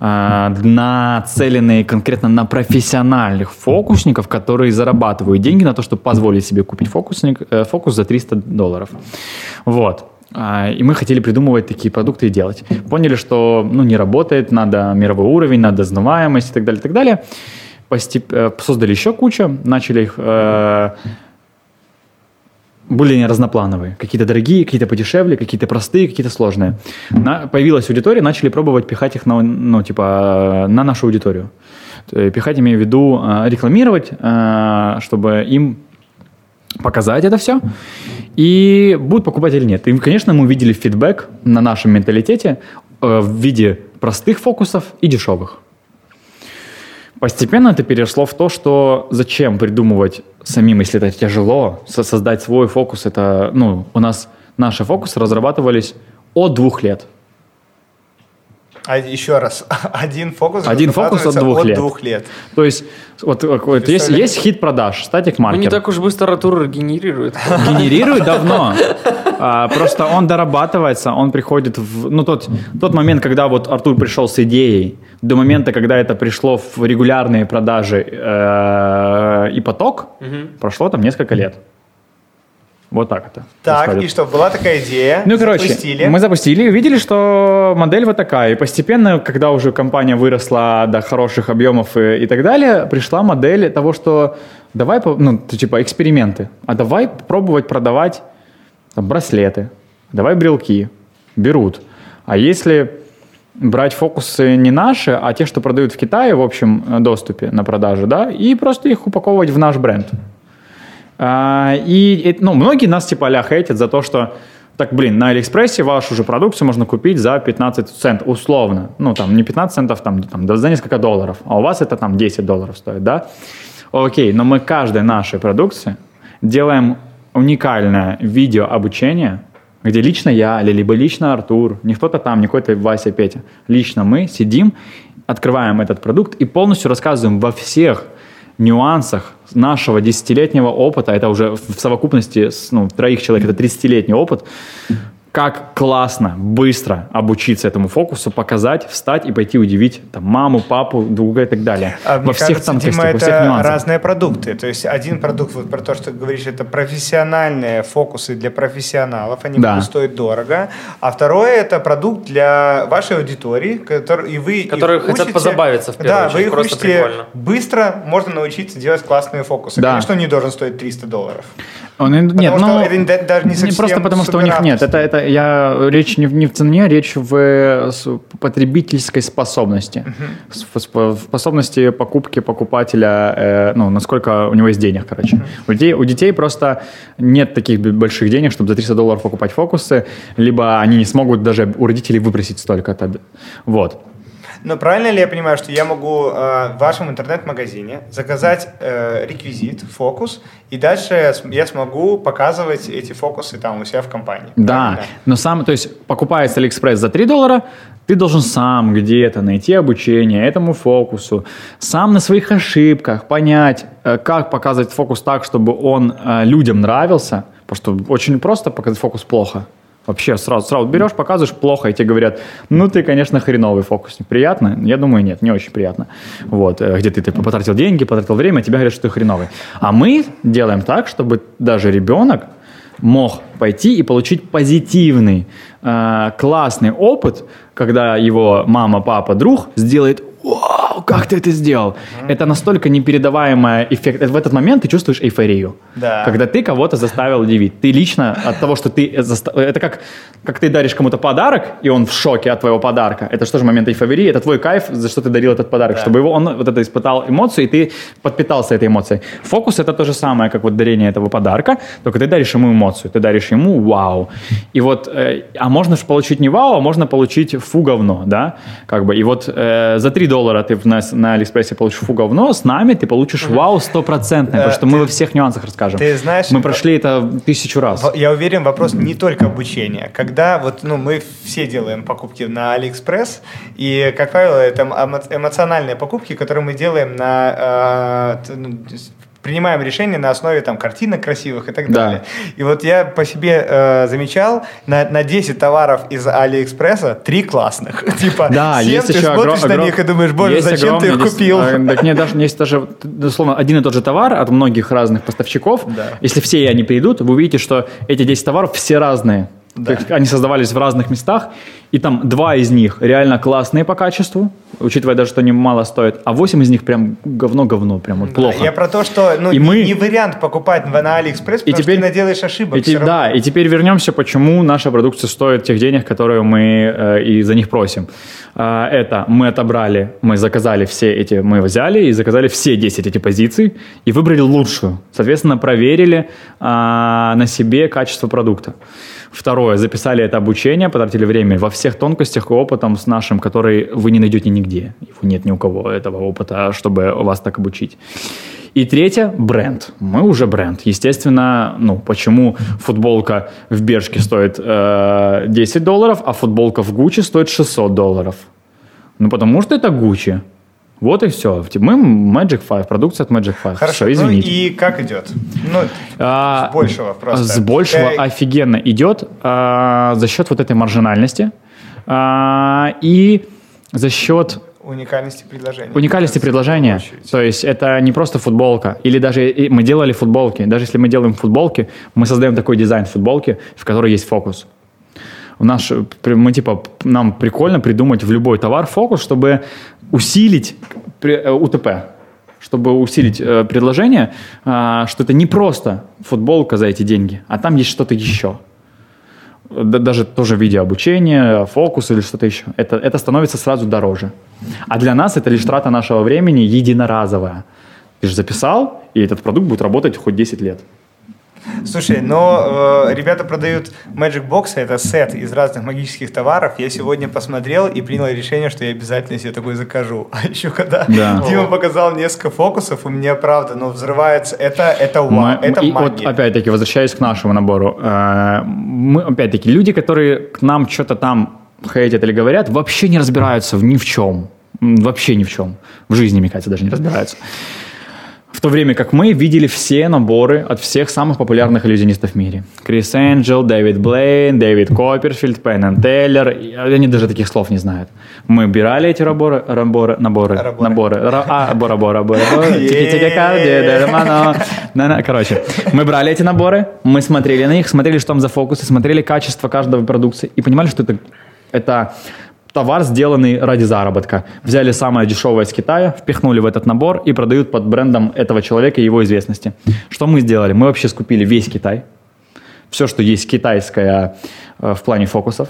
э, нацеленные конкретно на профессиональных фокусников, которые зарабатывают деньги на то, чтобы позволить себе купить фокусник, э, фокус за 300 долларов. Вот. А, и мы хотели придумывать такие продукты и делать. Поняли, что ну, не работает, надо мировой уровень, надо знаваемость и так далее, и так далее постеп... Э, создали еще кучу, начали их э, более разноплановые. Какие-то дорогие, какие-то подешевле, какие-то простые, какие-то сложные. На, появилась аудитория, начали пробовать пихать их на, ну, типа, на нашу аудиторию. Пихать, имею в виду, э, рекламировать, э, чтобы им показать это все. И будут покупать или нет. И, конечно, мы увидели фидбэк на нашем менталитете в виде простых фокусов и дешевых. Постепенно это перешло в то, что зачем придумывать самим, если это тяжело, создать свой фокус. Это, ну, у нас наши фокусы разрабатывались от двух лет. А еще раз, [laughs] один фокус один фокус от двух, от лет. двух лет. То есть вот, вот есть, есть хит продаж, статик маркер. Ну, не так уж быстро Артур генерирует. [laughs] Генерирует давно. А, просто он дорабатывается, он приходит в... Ну, тот, тот момент, когда вот Артур пришел с идеей, до момента, когда это пришло в регулярные продажи э, и поток, угу. прошло там несколько лет. Вот так это. Так, происходит. и что, была такая идея, Ну, короче, запустили. мы запустили и увидели, что модель вот такая. И постепенно, когда уже компания выросла до хороших объемов и, и так далее, пришла модель того, что давай, ну, типа, эксперименты. А давай пробовать продавать там, браслеты, давай брелки. Берут. А если брать фокусы не наши, а те, что продают в Китае в общем доступе на продажу, да, и просто их упаковывать в наш бренд. А, и ну, многие нас типа а хейтят за то, что так, блин, на Алиэкспрессе вашу же продукцию можно купить за 15 центов, условно. Ну, там, не 15 центов, там, там, за несколько долларов, а у вас это там 10 долларов стоит, да? Окей, но мы каждой нашей продукции делаем уникальное видео обучение, где лично я, либо лично Артур, не кто-то там, не какой-то Вася, Петя, лично мы сидим, открываем этот продукт и полностью рассказываем во всех нюансах нашего десятилетнего опыта, это уже в совокупности с ну, троих человек, это 30-летний опыт, как классно, быстро обучиться этому фокусу, показать, встать и пойти удивить там, маму, папу, друга и так далее. А, во всех кажется, тонкостях, Дима, во всех это нюансах. разные продукты. То есть один продукт, вот про то, что ты говоришь, это профессиональные фокусы для профессионалов, они да. будут стоить дорого. А второе это продукт для вашей аудитории, который, и вы Которые хотят учите, позабавиться в первую да, очередь. вы их учите прикольно. быстро, можно научиться делать классные фокусы. Да. Конечно, он не должен стоить 300 долларов. Он, нет, ну, это даже не, не просто потому, что у них нет. Это, это я речь не в, не в цене, речь в потребительской способности, uh-huh. в способности покупки покупателя, э, ну насколько у него есть денег, короче. Uh-huh. У детей у детей просто нет таких больших денег, чтобы за 300 долларов покупать фокусы, либо они не смогут даже у родителей выпросить столько. Вот. Но правильно ли я понимаю, что я могу э, в вашем интернет-магазине заказать э, реквизит, фокус, и дальше я смогу показывать эти фокусы там у себя в компании? Да, правильно? но сам, то есть покупая с Алиэкспресс за 3 доллара, ты должен сам где-то найти обучение этому фокусу, сам на своих ошибках понять, э, как показывать фокус так, чтобы он э, людям нравился, потому что очень просто показать фокус плохо. Вообще сразу, сразу берешь, показываешь плохо, и тебе говорят, ну ты, конечно, хреновый фокусник. Приятно? Я думаю, нет, не очень приятно. Вот, э, где ты, ты потратил деньги, потратил время, а тебе говорят, что ты хреновый. А мы делаем так, чтобы даже ребенок мог пойти и получить позитивный, э, классный опыт, когда его мама, папа, друг сделает вау, как ты это сделал? Mm-hmm. Это настолько непередаваемый эффект. В этот момент ты чувствуешь эйфорию. Да. Когда ты кого-то заставил удивить. Ты лично от того, что ты... Это как, как ты даришь кому-то подарок, и он в шоке от твоего подарка. Это что же момент эйфории? Это твой кайф, за что ты дарил этот подарок. Да. Чтобы его, он вот это испытал эмоцию, и ты подпитался этой эмоцией. Фокус — это то же самое, как вот дарение этого подарка, только ты даришь ему эмоцию. Ты даришь ему вау. И вот... Э, а можно же получить не вау, а можно получить фу говно, да? Как бы. И вот э, за 3 доллара ты на, на AliExpress'е получишь фу говно, с нами ты получишь вау стопроцентное, потому что мы во всех нюансах расскажем. Ты знаешь... Мы прошли это тысячу раз. Я уверен, вопрос не только обучения. Когда вот, ну, мы все делаем покупки на Алиэкспресс, и, как правило, это эмоциональные покупки, которые мы делаем на э, ну, принимаем решения на основе там картинок красивых и так далее. Да. И вот я по себе э, замечал, на, на 10 товаров из Алиэкспресса 3 классных. [laughs] Типа, да, 7 есть ты еще смотришь огром... на них и думаешь, боже, зачем ты их купил? А, так нет, даже есть даже, условно, один и тот же товар от многих разных поставщиков. Да. Если все они придут, вы увидите, что эти 10 товаров все разные. Да. Они создавались в разных местах, и там два из них реально классные по качеству, учитывая даже, что они мало стоят, а восемь из них прям говно-говно, прям вот да, плохо. Я про то, что ну, и не, мы... не вариант покупать на Алиэкспресс, потому и теперь... что ты наделаешь ошибок. И, да, и теперь вернемся, почему наша продукция стоит тех денег, которые мы э, и за них просим. Э, это мы отобрали, мы заказали все эти, мы взяли и заказали все 10 эти позиций и выбрали лучшую. Соответственно, проверили э, на себе качество продукта. Второе, записали это обучение, потратили время во всех тонкостях и опытом с нашим, который вы не найдете нигде. Его нет ни у кого этого опыта, чтобы вас так обучить. И третье – бренд. Мы уже бренд. Естественно, ну, почему футболка в Бершке стоит э, 10 долларов, а футболка в Гуччи стоит 600 долларов? Ну, потому что это Гуччи. Вот и все. Мы Magic 5, продукция от Magic 5. Хорошо, все, извините. Ну и как идет? Ну, а, с большего просто. С большего э... офигенно идет а, за счет вот этой маржинальности а, и за счет Уникальности предложения. Уникальности предложения. То есть это не просто футболка. Или даже мы делали футболки. Даже если мы делаем футболки, мы создаем такой дизайн футболки, в которой есть фокус. У нас, мы типа, нам прикольно придумать в любой товар фокус, чтобы усилить э, УТП, чтобы усилить э, предложение, э, что это не просто футболка за эти деньги, а там есть что-то еще даже тоже в виде обучения, фокус или что-то еще, это, это становится сразу дороже. А для нас это лишь трата нашего времени единоразовая. Ты же записал, и этот продукт будет работать хоть 10 лет. Слушай, но э, ребята продают Magic Box, это сет из разных магических товаров. Я сегодня посмотрел и принял решение, что я обязательно себе такой закажу. [laughs] А еще когда да. Дима показал несколько фокусов, у меня правда, ну взрывается. Это это мы, это и магия. Вот опять-таки возвращаясь к нашему набору, э, мы опять-таки люди, которые к нам что-то там хейтят или говорят, вообще не разбираются в ни в чем, вообще ни в чем, в жизни, мне кажется, даже не разбираются. В то время как мы видели все наборы от всех самых популярных иллюзионистов в мире. Крис Энджел, Дэвид Блейн, Дэвид Копперфильд, Пенн Тейлор. Они даже таких слов не знают. Мы убирали эти наборы, наборы, наборы, наборы. А, бора, бора, бора, [laughs] Короче, мы брали эти наборы, мы смотрели на них, смотрели, что там за фокусы, смотрели качество каждого продукции и понимали, что это, это товар, сделанный ради заработка. Взяли самое дешевое из Китая, впихнули в этот набор и продают под брендом этого человека и его известности. Что мы сделали? Мы вообще скупили весь Китай, все, что есть китайское э, в плане фокусов,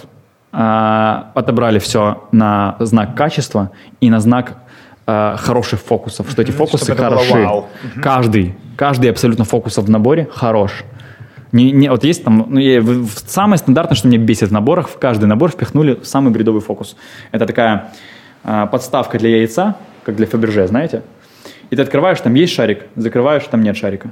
э, отобрали все на знак качества и на знак э, хороших фокусов, что эти фокусы хороши. Каждый, каждый абсолютно фокусов в наборе хорош. Не, не, вот есть там, ну, я, самое стандартное, что меня бесит в наборах, в каждый набор впихнули самый бредовый фокус. Это такая э, подставка для яйца, как для Фаберже, знаете? И ты открываешь, там есть шарик, закрываешь, там нет шарика.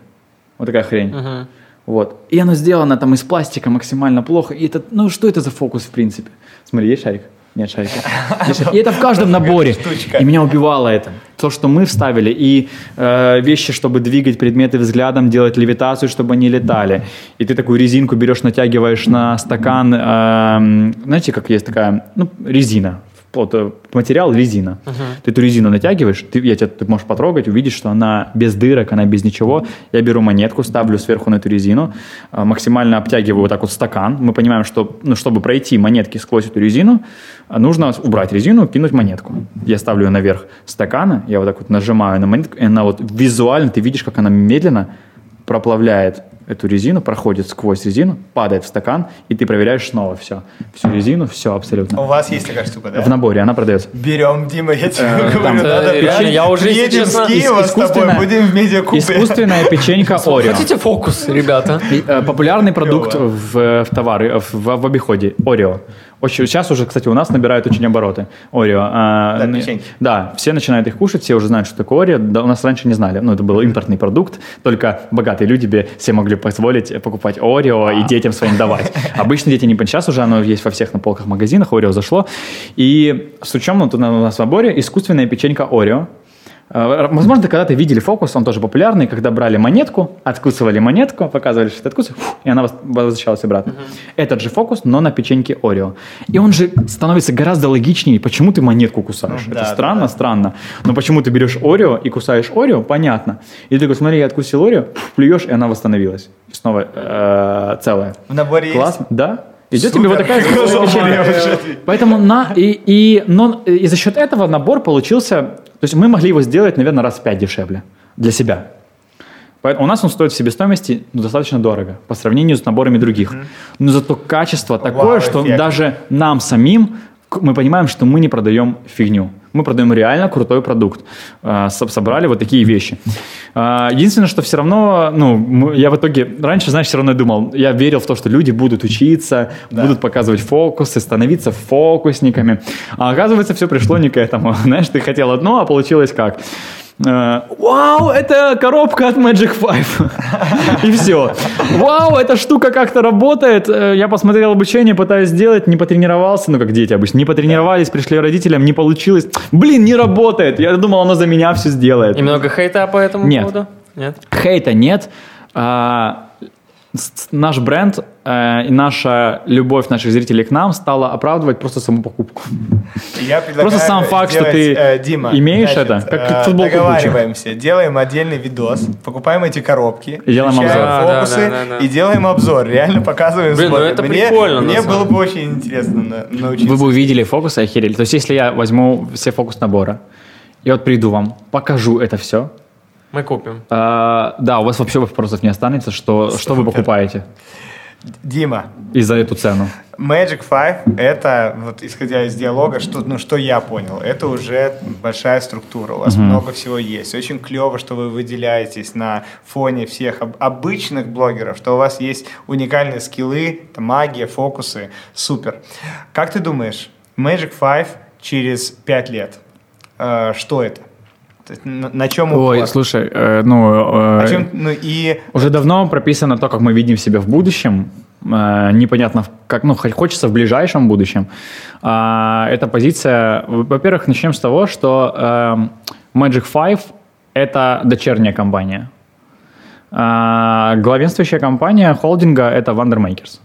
Вот такая хрень. Uh-huh. Вот. И оно сделано там из пластика максимально плохо. И это, ну что это за фокус в принципе? Смотри, есть шарик? Нет шарика. [laughs] И это в каждом наборе. И меня убивало это. То, что мы вставили, и э, вещи, чтобы двигать предметы взглядом, делать левитацию, чтобы они летали. И ты такую резинку берешь, натягиваешь на стакан. Э, знаете, как есть такая ну, резина вот, э, материал резина. Uh-huh. Ты эту резину натягиваешь, ты, я тебя, ты можешь потрогать, увидеть, что она без дырок, она без ничего. Я беру монетку, ставлю сверху на эту резину, э, максимально обтягиваю вот так вот стакан. Мы понимаем, что ну, чтобы пройти монетки сквозь эту резину, э, нужно убрать резину, кинуть монетку. Я ставлю ее наверх стакана, я вот так вот нажимаю на монетку, и она вот визуально, ты видишь, как она медленно проплавляет эту резину, проходит сквозь резину, падает в стакан, и ты проверяешь снова все. Всю резину, все абсолютно. У вас есть такая штука, да? В наборе, она продается. Берем, Дима, я тебе э, говорю, надо реально, я уже, едем с Киева с тобой, будем в медиакубе. Искусственная печенька Орео. Хотите фокус, ребята? Э, популярный продукт в, товары, в, в обиходе, Орео. Очень, сейчас уже, кстати, у нас набирают очень обороты Орео. А, да, печеньки. Да, все начинают их кушать, все уже знают, что такое Орео. Да, у нас раньше не знали. Ну, это был импортный продукт, только богатые люди себе все могли позволить покупать Орео и детям своим давать. [laughs] Обычно дети не понимают. Сейчас уже оно есть во всех на полках магазинах, Орео зашло. И с учетом, у нас в наборе искусственная печенька Орео. Э, возможно, когда-то видели фокус, он тоже популярный, когда брали монетку, откусывали монетку, показывали, что это откусывали, и она возвращалась обратно. Uh-huh. Этот же фокус, но на печеньке Орео. И он же становится гораздо логичнее, почему ты монетку кусаешь. Ну, это да, странно, да. странно. Но почему ты берешь Орео и кусаешь Орео, понятно. И ты такой, смотри, я откусил Орео, плюешь, и она восстановилась. Снова э, целая. В наборе Классно, есть? Да. Идет Супер. тебе вот такая [laughs] печенье. Поэтому на, и, и, но, и за счет этого набор получился... То есть мы могли его сделать, наверное, раз в пять дешевле для себя. Поэтому у нас он стоит в себестоимости ну, достаточно дорого по сравнению с наборами других. Mm-hmm. Но зато качество такое, Вау, что эффект. даже нам самим мы понимаем, что мы не продаем фигню. Мы продаем реально крутой продукт. Э, собрали вот такие вещи. Э, единственное, что все равно, ну, я в итоге, раньше, знаешь, все равно думал, я верил в то, что люди будут учиться, да. будут показывать фокусы, становиться фокусниками. А оказывается, все пришло не к этому. [laughs] Знаешь, ты хотел одно, а получилось как? Э, Вау, это коробка от Magic Five. И все. Вау, эта штука как-то работает. Э, я посмотрел обучение, пытаюсь сделать, не потренировался. Ну, как дети обычно. Не потренировались, пришли родителям, не получилось. Блин, не работает. Я думал, оно за меня все сделает. И много хейта по этому нет. поводу? Нет. Хейта нет. А, наш бренд э, и наша любовь наших зрителей к нам стала оправдывать просто саму покупку. Я просто сам факт, делать, что ты э, Дима, имеешь значит, это, как э, футболку договариваемся, кучу. делаем отдельный видос, покупаем эти коробки, и делаем обзор. фокусы да, да, да, да. и делаем обзор, реально показываем. Блин, ну это мне, прикольно. Мне было бы очень интересно научиться. Вы бы увидели фокусы, охерели. То есть если я возьму все фокус набора и вот приду вам, покажу это все, мы купим. А, да, у вас вообще вопросов не останется, что, что вы покупаете? Дима. И за эту цену. Magic Five — это, вот исходя из диалога, что, ну, что я понял, это уже большая структура, у вас mm-hmm. много всего есть. Очень клево, что вы выделяетесь на фоне всех об- обычных блогеров, что у вас есть уникальные скиллы, там, магия, фокусы. Супер. Как ты думаешь, Magic Five через пять лет, э, что это? На, на чем упор? Ой, слушай, э, ну, э, чем, ну и... Уже давно прописано то, как мы видим себя в будущем. Э, непонятно, как, ну, хочется в ближайшем будущем. Э, эта позиция, во-первых, начнем с того, что э, Magic Five – это дочерняя компания. Э, главенствующая компания холдинга – это Wondermakers.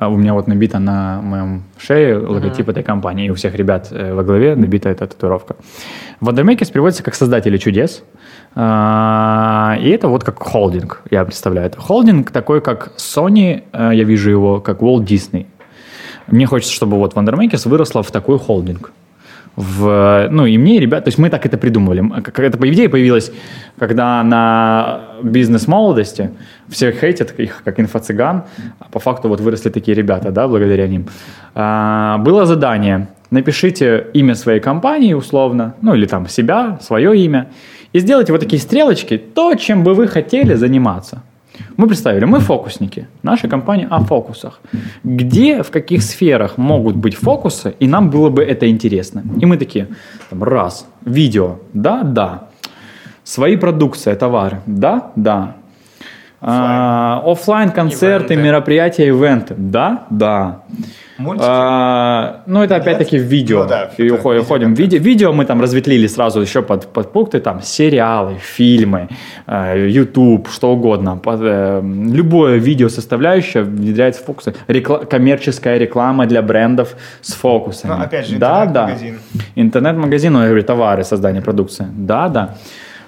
А у меня вот набита на моем шее логотип uh-huh. этой компании, и у всех ребят э, во главе набита эта татуировка. Wondermakers переводится как «создатели чудес», а, и это вот как холдинг, я представляю. Это холдинг такой, как Sony, э, я вижу его, как Walt Disney. Мне хочется, чтобы вот Wondermakers выросла в такой холдинг в, ну, и мне, и ребят, то есть мы так это придумывали. Как по идее, появилось, когда на бизнес-молодости все хейтят их, как инфо-цыган, а по факту вот выросли такие ребята, да, благодаря ним. А, было задание, напишите имя своей компании условно, ну, или там себя, свое имя, и сделайте вот такие стрелочки, то, чем бы вы хотели заниматься. Мы представили, мы фокусники, наша компания о фокусах. Где, в каких сферах могут быть фокусы, и нам было бы это интересно. И мы такие, там, раз, видео, да, да. Свои продукции, товары, да, да. А, офлайн концерты, ивенты. мероприятия, ивенты, да, да. Мультики? А, ну, это опять-таки в видео. Ну, да, и уходим, уходим в видео. Видео мы там разветвлили сразу еще под, под пункты, там, сериалы, фильмы, э, YouTube, что угодно. Под, э, любое видео составляющее внедряется в фокусы. Рекла- коммерческая реклама для брендов с фокусами. Ну, опять же, интернет-магазин. Да, да. Интернет-магазин, ну, я говорю, товары, создание продукции. Да, да.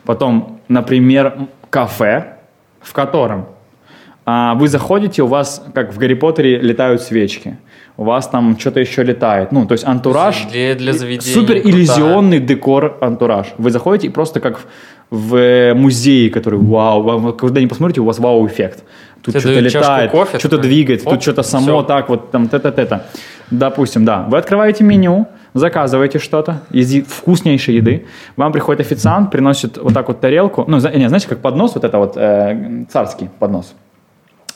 Потом, например, кафе, в котором а, вы заходите, у вас, как в Гарри Поттере, летают свечки у вас там что-то еще летает. Ну, то есть антураж. Для, для заведения. Супер иллюзионный декор антураж. Вы заходите и просто как в музее, который вау, вы когда не посмотрите, у вас вау-эффект. Тут что-то летает, что-то двигается, тут что-то само все. так вот там т-т-т. Допустим, да. Вы открываете меню, заказываете что-то из вкуснейшей еды, вам приходит официант, приносит вот так вот тарелку, ну, не, знаете, как поднос, вот это вот э, царский поднос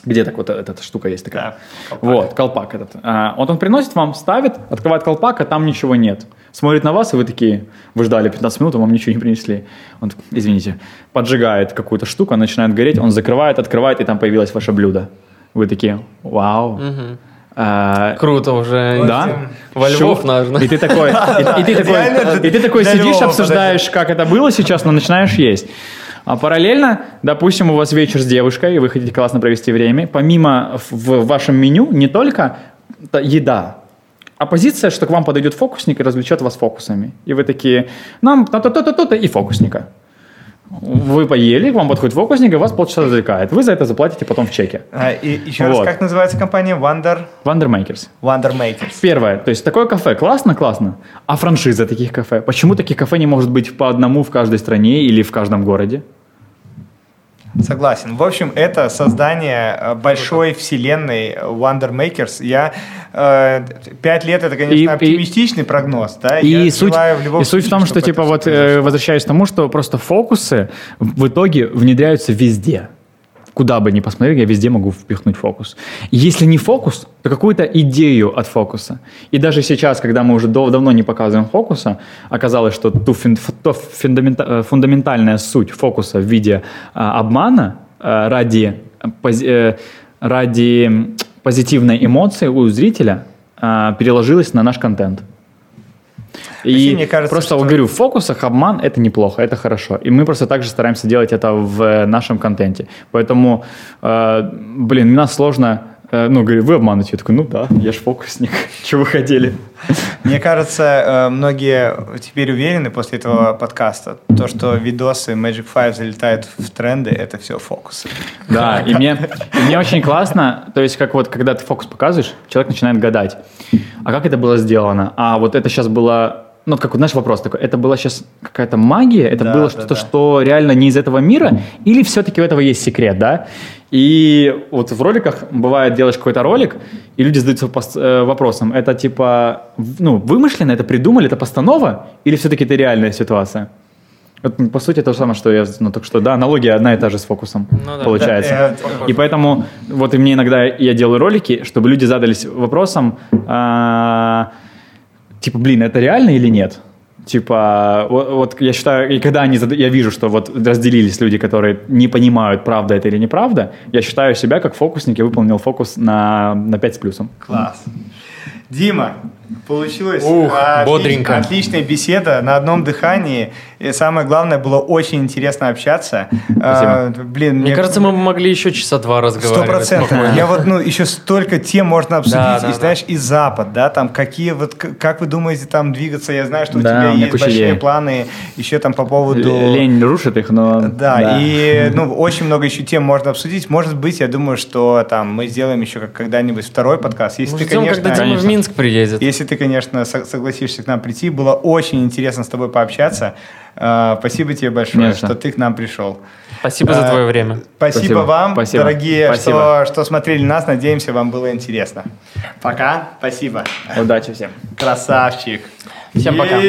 где так вот эта, эта штука есть такая. Да, колпак. Вот, колпак этот. А, вот он приносит вам, ставит, открывает колпак, а там ничего нет. Смотрит на вас, и вы такие, вы ждали 15 минут, а вам ничего не принесли. Он, извините, поджигает какую-то штуку, она начинает гореть, он закрывает, открывает, и там появилось ваше блюдо. Вы такие, вау. Угу. А, Круто уже. Да. Во Львов нужно. И ты такой, и, и ты такой, и ты такой сидишь, обсуждаешь, как это было сейчас, но начинаешь есть. А параллельно, допустим, у вас вечер с девушкой, и вы хотите классно провести время. Помимо в вашем меню не только еда, а позиция, что к вам подойдет фокусник и развлечет вас фокусами. И вы такие, нам то-то-то-то-то и фокусника. Вы поели, к вам подходит фокусник, и вас полчаса развлекает. Вы за это заплатите потом в чеке. А, и еще вот. раз, как называется компания? Wonder? Wonder Makers. Wonder Makers. Первое, то есть такое кафе, классно, классно. А франшиза таких кафе? Почему таких кафе не может быть по одному в каждой стране или в каждом городе? Согласен. В общем, это создание э, большой вселенной Wonder Makers. Я э, пять лет это, конечно, и, оптимистичный и, прогноз, да. И Я суть, в любом и суть в том, что типа вот э, возвращаясь к тому, что просто фокусы в итоге внедряются везде куда бы ни посмотрел, я везде могу впихнуть фокус. Если не фокус, то какую-то идею от фокуса. И даже сейчас, когда мы уже дав давно не показываем фокуса, оказалось, что ту фин, то фундамента, фундаментальная суть фокуса в виде а, обмана а, ради, э, ради позитивной эмоции у зрителя а, переложилась на наш контент. И мне кажется, просто что... говорю, в фокусах обман это неплохо, это хорошо. И мы просто также стараемся делать это в нашем контенте. Поэтому, э, блин, у нас сложно э, ну, говорю, вы обманываете. Я такой, ну да, я ж фокусник. [laughs] Чего вы хотели? Мне кажется, э, многие теперь уверены после этого подкаста, то, что видосы Magic Five залетают в тренды, это все фокусы. Да, и мне, и мне очень классно, то есть как вот, когда ты фокус показываешь, человек начинает гадать, а как это было сделано? А вот это сейчас было ну, как, знаешь, вопрос такой, это была сейчас какая-то магия, это да, было что-то, да. что реально не из этого мира, или все-таки у этого есть секрет, да? И вот в роликах бывает, делаешь какой-то ролик, и люди задаются э, вопросом, это типа, ну, вымышленно, это придумали, это постанова, или все-таки это реальная ситуация? Вот, по сути, то же самое, что я, ну, только что, да, аналогия одна и та же с фокусом, ну, да. получается. Да, и поэтому, вот и мне иногда я делаю ролики, чтобы люди задались вопросом, а, типа, блин, это реально или нет? Типа, вот, вот я считаю, и когда они, я вижу, что вот разделились люди, которые не понимают, правда это или неправда, я считаю себя как фокусник, я выполнил фокус на, на 5 с плюсом. Класс. Дима, получилось Ух, отлич, бодренько. отличная беседа на одном дыхании. И самое главное, было очень интересно общаться. А, блин, мне, мне кажется, мы могли еще часа два разговаривать. Сто процентов. Я вот, ну, еще столько тем можно обсудить. Да, да, и знаешь, да. и Запад, да, там какие вот, как вы думаете там двигаться? Я знаю, что у да, тебя у есть большие идей. планы еще там по поводу... Лень рушит их, но... Да, да, и, ну, очень много еще тем можно обсудить. Может быть, я думаю, что там мы сделаем еще когда-нибудь второй подкаст. Если ты, конечно... когда Дима в Минск приедет. Если ты, конечно, согласишься к нам прийти. Было очень интересно с тобой пообщаться. А, спасибо тебе большое, Нет, что ты к нам пришел. Спасибо за твое время. Спасибо, спасибо. вам, спасибо. дорогие, спасибо. Что, что смотрели нас. Надеемся, вам было интересно. Пока. Спасибо. Удачи всем. Красавчик. Всем пока.